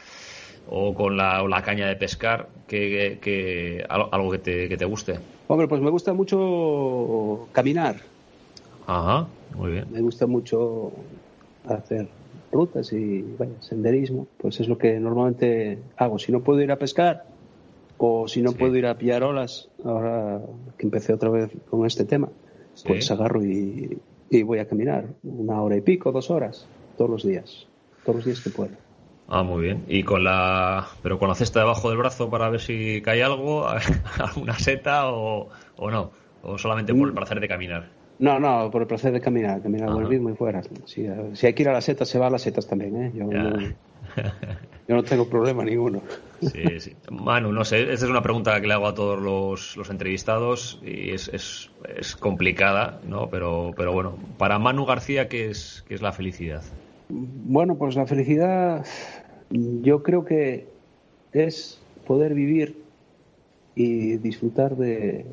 o con la, o la caña de pescar, que, que- algo que te, que te guste? Hombre, pues me gusta mucho caminar. Ajá, muy bien. Me gusta mucho hacer rutas y vaya, senderismo. Pues es lo que normalmente hago. Si no puedo ir a pescar o si no Sí. puedo ir a pillar olas, ahora que empecé otra vez con este tema, Sí. pues agarro y, y voy a caminar una hora y pico, dos horas, todos los días. Todos los días que puedo. Ah, muy bien. ¿Y con la, pero con la cesta debajo del brazo para ver si cae algo, alguna seta o, o no? ¿O solamente por el placer de caminar? No, no, por el placer de caminar, caminar buen Ajá. ritmo y fuera. Si, si hay que ir a las setas, se va a las setas también, ¿eh? Yo, no, yo no tengo problema ninguno. Sí, sí. Manu, no sé, esta es una pregunta que le hago a todos los, los entrevistados y es, es, es complicada, ¿no? Pero, pero bueno, para Manu García, ¿qué es, qué es la felicidad? Bueno, pues la felicidad yo creo que es poder vivir y disfrutar de,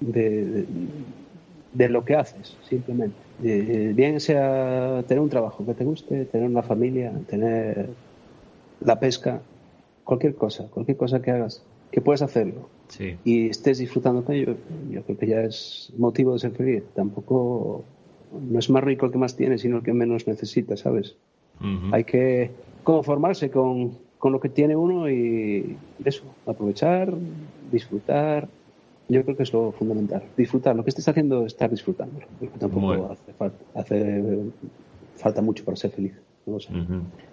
de, de- de lo que haces, simplemente. Eh, bien sea tener un trabajo que te guste, tener una familia, tener la pesca, cualquier cosa, cualquier cosa que hagas, que puedas hacerlo Sí. y estés disfrutando con ello, yo creo que ya es motivo de ser feliz. Tampoco no es más rico el que más tiene, sino el que menos necesita, ¿sabes? Hay que conformarse con, con lo que tiene uno y eso, aprovechar, disfrutar. Yo creo que es lo fundamental. Disfrutar. Lo que estés haciendo, estar disfrutando. Porque tampoco hace, falta, hace falta mucho para ser feliz. No sé.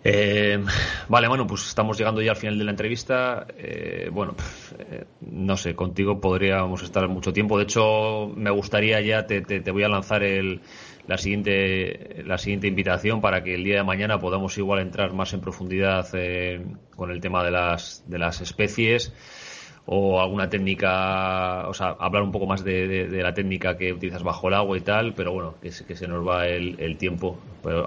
Eh, vale, bueno, pues estamos llegando ya al final de la entrevista. Eh, bueno, pf, eh, no sé, contigo podríamos estar mucho tiempo. De hecho, me gustaría ya, te, te- te voy a lanzar el, la, siguiente, la siguiente invitación para que el día de mañana podamos igual entrar más en profundidad eh, con el tema de las, de las especies o alguna técnica, o sea, hablar un poco más de, la técnica que utilizas bajo el agua y tal, pero bueno, que, se- nos va el, tiempo,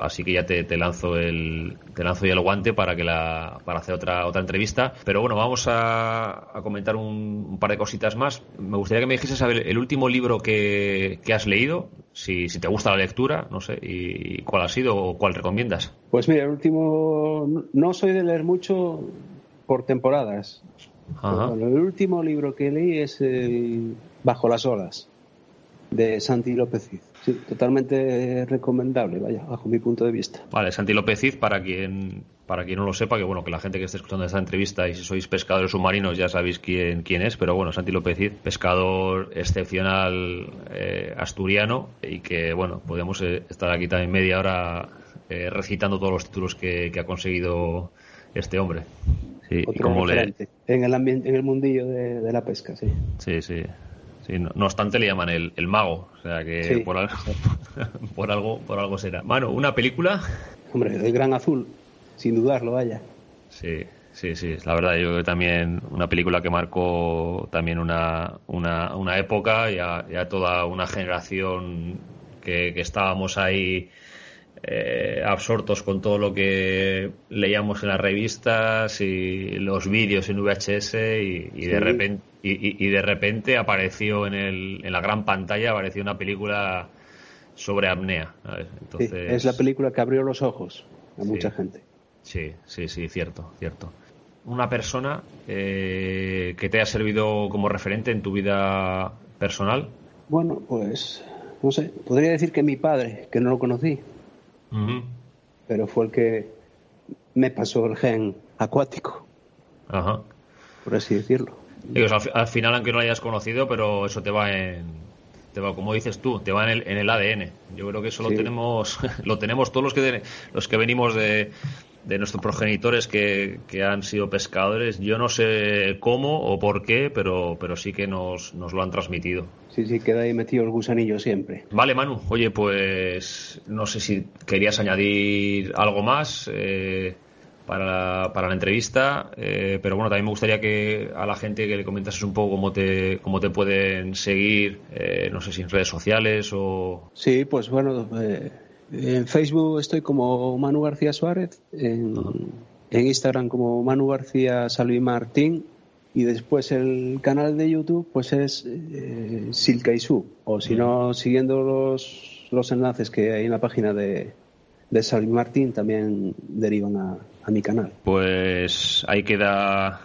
así que ya te, lanzo el te lanzo ya el guante para que la para hacer otra otra entrevista, pero bueno, vamos a, comentar un, par de cositas más. Me gustaría que me dijeses a ver, el último libro que, que has leído, si, si te gusta la lectura, no sé, y, cuál ha sido o cuál recomiendas. Pues mira, el último. No soy de leer mucho por temporadas. Ajá. Bueno, el último libro que leí es el Bajo las olas de Santi López Cid. Sí, totalmente recomendable, vaya, bajo mi punto de vista. Vale, Santi López Cid, para quien, para quien no lo sepa, que bueno, que la gente que esté escuchando esta entrevista y si sois pescadores submarinos ya sabéis quién, quién es, pero bueno, Santi López Cid, pescador excepcional eh, asturiano y que bueno, podemos eh, estar aquí también media hora eh, recitando todos los títulos que, que ha conseguido este hombre. Sí, Otro como le, en el ambiente, en el mundillo de, de la pesca, sí. sí, sí. Sí, no, no obstante le llaman el, el mago, o sea que Sí. por, al- por algo por algo será. Mano, una película Hombre, el Gran Azul, sin dudarlo, vaya. Sí, sí, sí. La verdad, yo creo que también una película que marcó también una, una, una época y a, y a toda una generación que, que estábamos ahí eh, absortos con todo lo que leíamos en las revistas y los vídeos en VHS y, y de repente y, de repente apareció en, el, en la gran pantalla apareció una película sobre apnea entonces es la película que abrió los ojos a Sí. mucha gente. Sí, sí, sí, cierto, cierto. Una persona eh, que te ha servido como referente en tu vida personal. Bueno, pues, no sé, podría decir que mi padre, que no lo conocí, pero fue el que me pasó el gen acuático, Ajá. por así decirlo. Digo, al, al final, aunque no lo hayas conocido, pero eso te va en. Te va, como dices tú, te va en el, en el ADN. Yo creo que eso lo tenemos, lo tenemos todos los que los que venimos de, de nuestros progenitores que, han sido pescadores. Yo no sé cómo o por qué, pero, pero sí que nos, nos lo han transmitido. Sí, sí, queda ahí metido el gusanillo siempre. Vale, Manu. Oye, pues no sé si querías añadir algo más. Eh, para la, para la entrevista, eh, pero bueno, también me gustaría que a la gente que le comentases un poco cómo te, cómo te pueden seguir, eh, no sé si en redes sociales o... Sí, pues bueno, eh, en Facebook estoy como Manu García Suárez, en, en Instagram como Manu García Salvi Martín y después el canal de YouTube pues es eh, Silkaisu o si no siguiendo los, los enlaces que hay en la página de, de Salvi Martín también derivan a, a mi canal. Pues ahí queda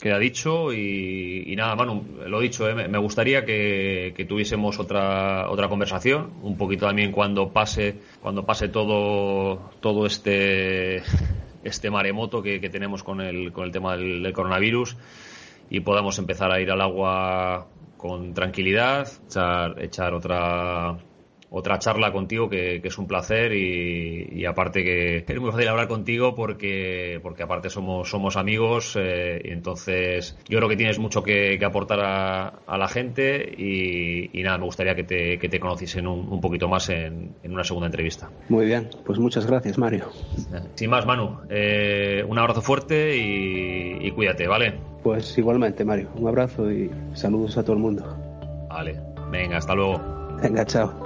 queda dicho y, nada, Manu, lo dicho, ¿eh? me gustaría que, tuviésemos otra otra conversación, un poquito también cuando pase cuando pase todo todo este este maremoto que, tenemos con el con el tema del, coronavirus y podamos empezar a ir al agua con tranquilidad, echar, echar otra otra charla contigo que, es un placer y, aparte que es muy fácil hablar contigo porque, porque aparte somos, somos amigos eh, y entonces yo creo que tienes mucho que, aportar a, la gente y, nada, me gustaría que te, que te conociesen un, poquito más en, una segunda entrevista. Muy bien, pues muchas gracias Mario. Sin más, Manu, eh, un abrazo fuerte y, y cuídate, ¿vale? Pues igualmente, Mario, un abrazo y saludos a todo el mundo. Vale, venga, hasta luego. Venga, chao.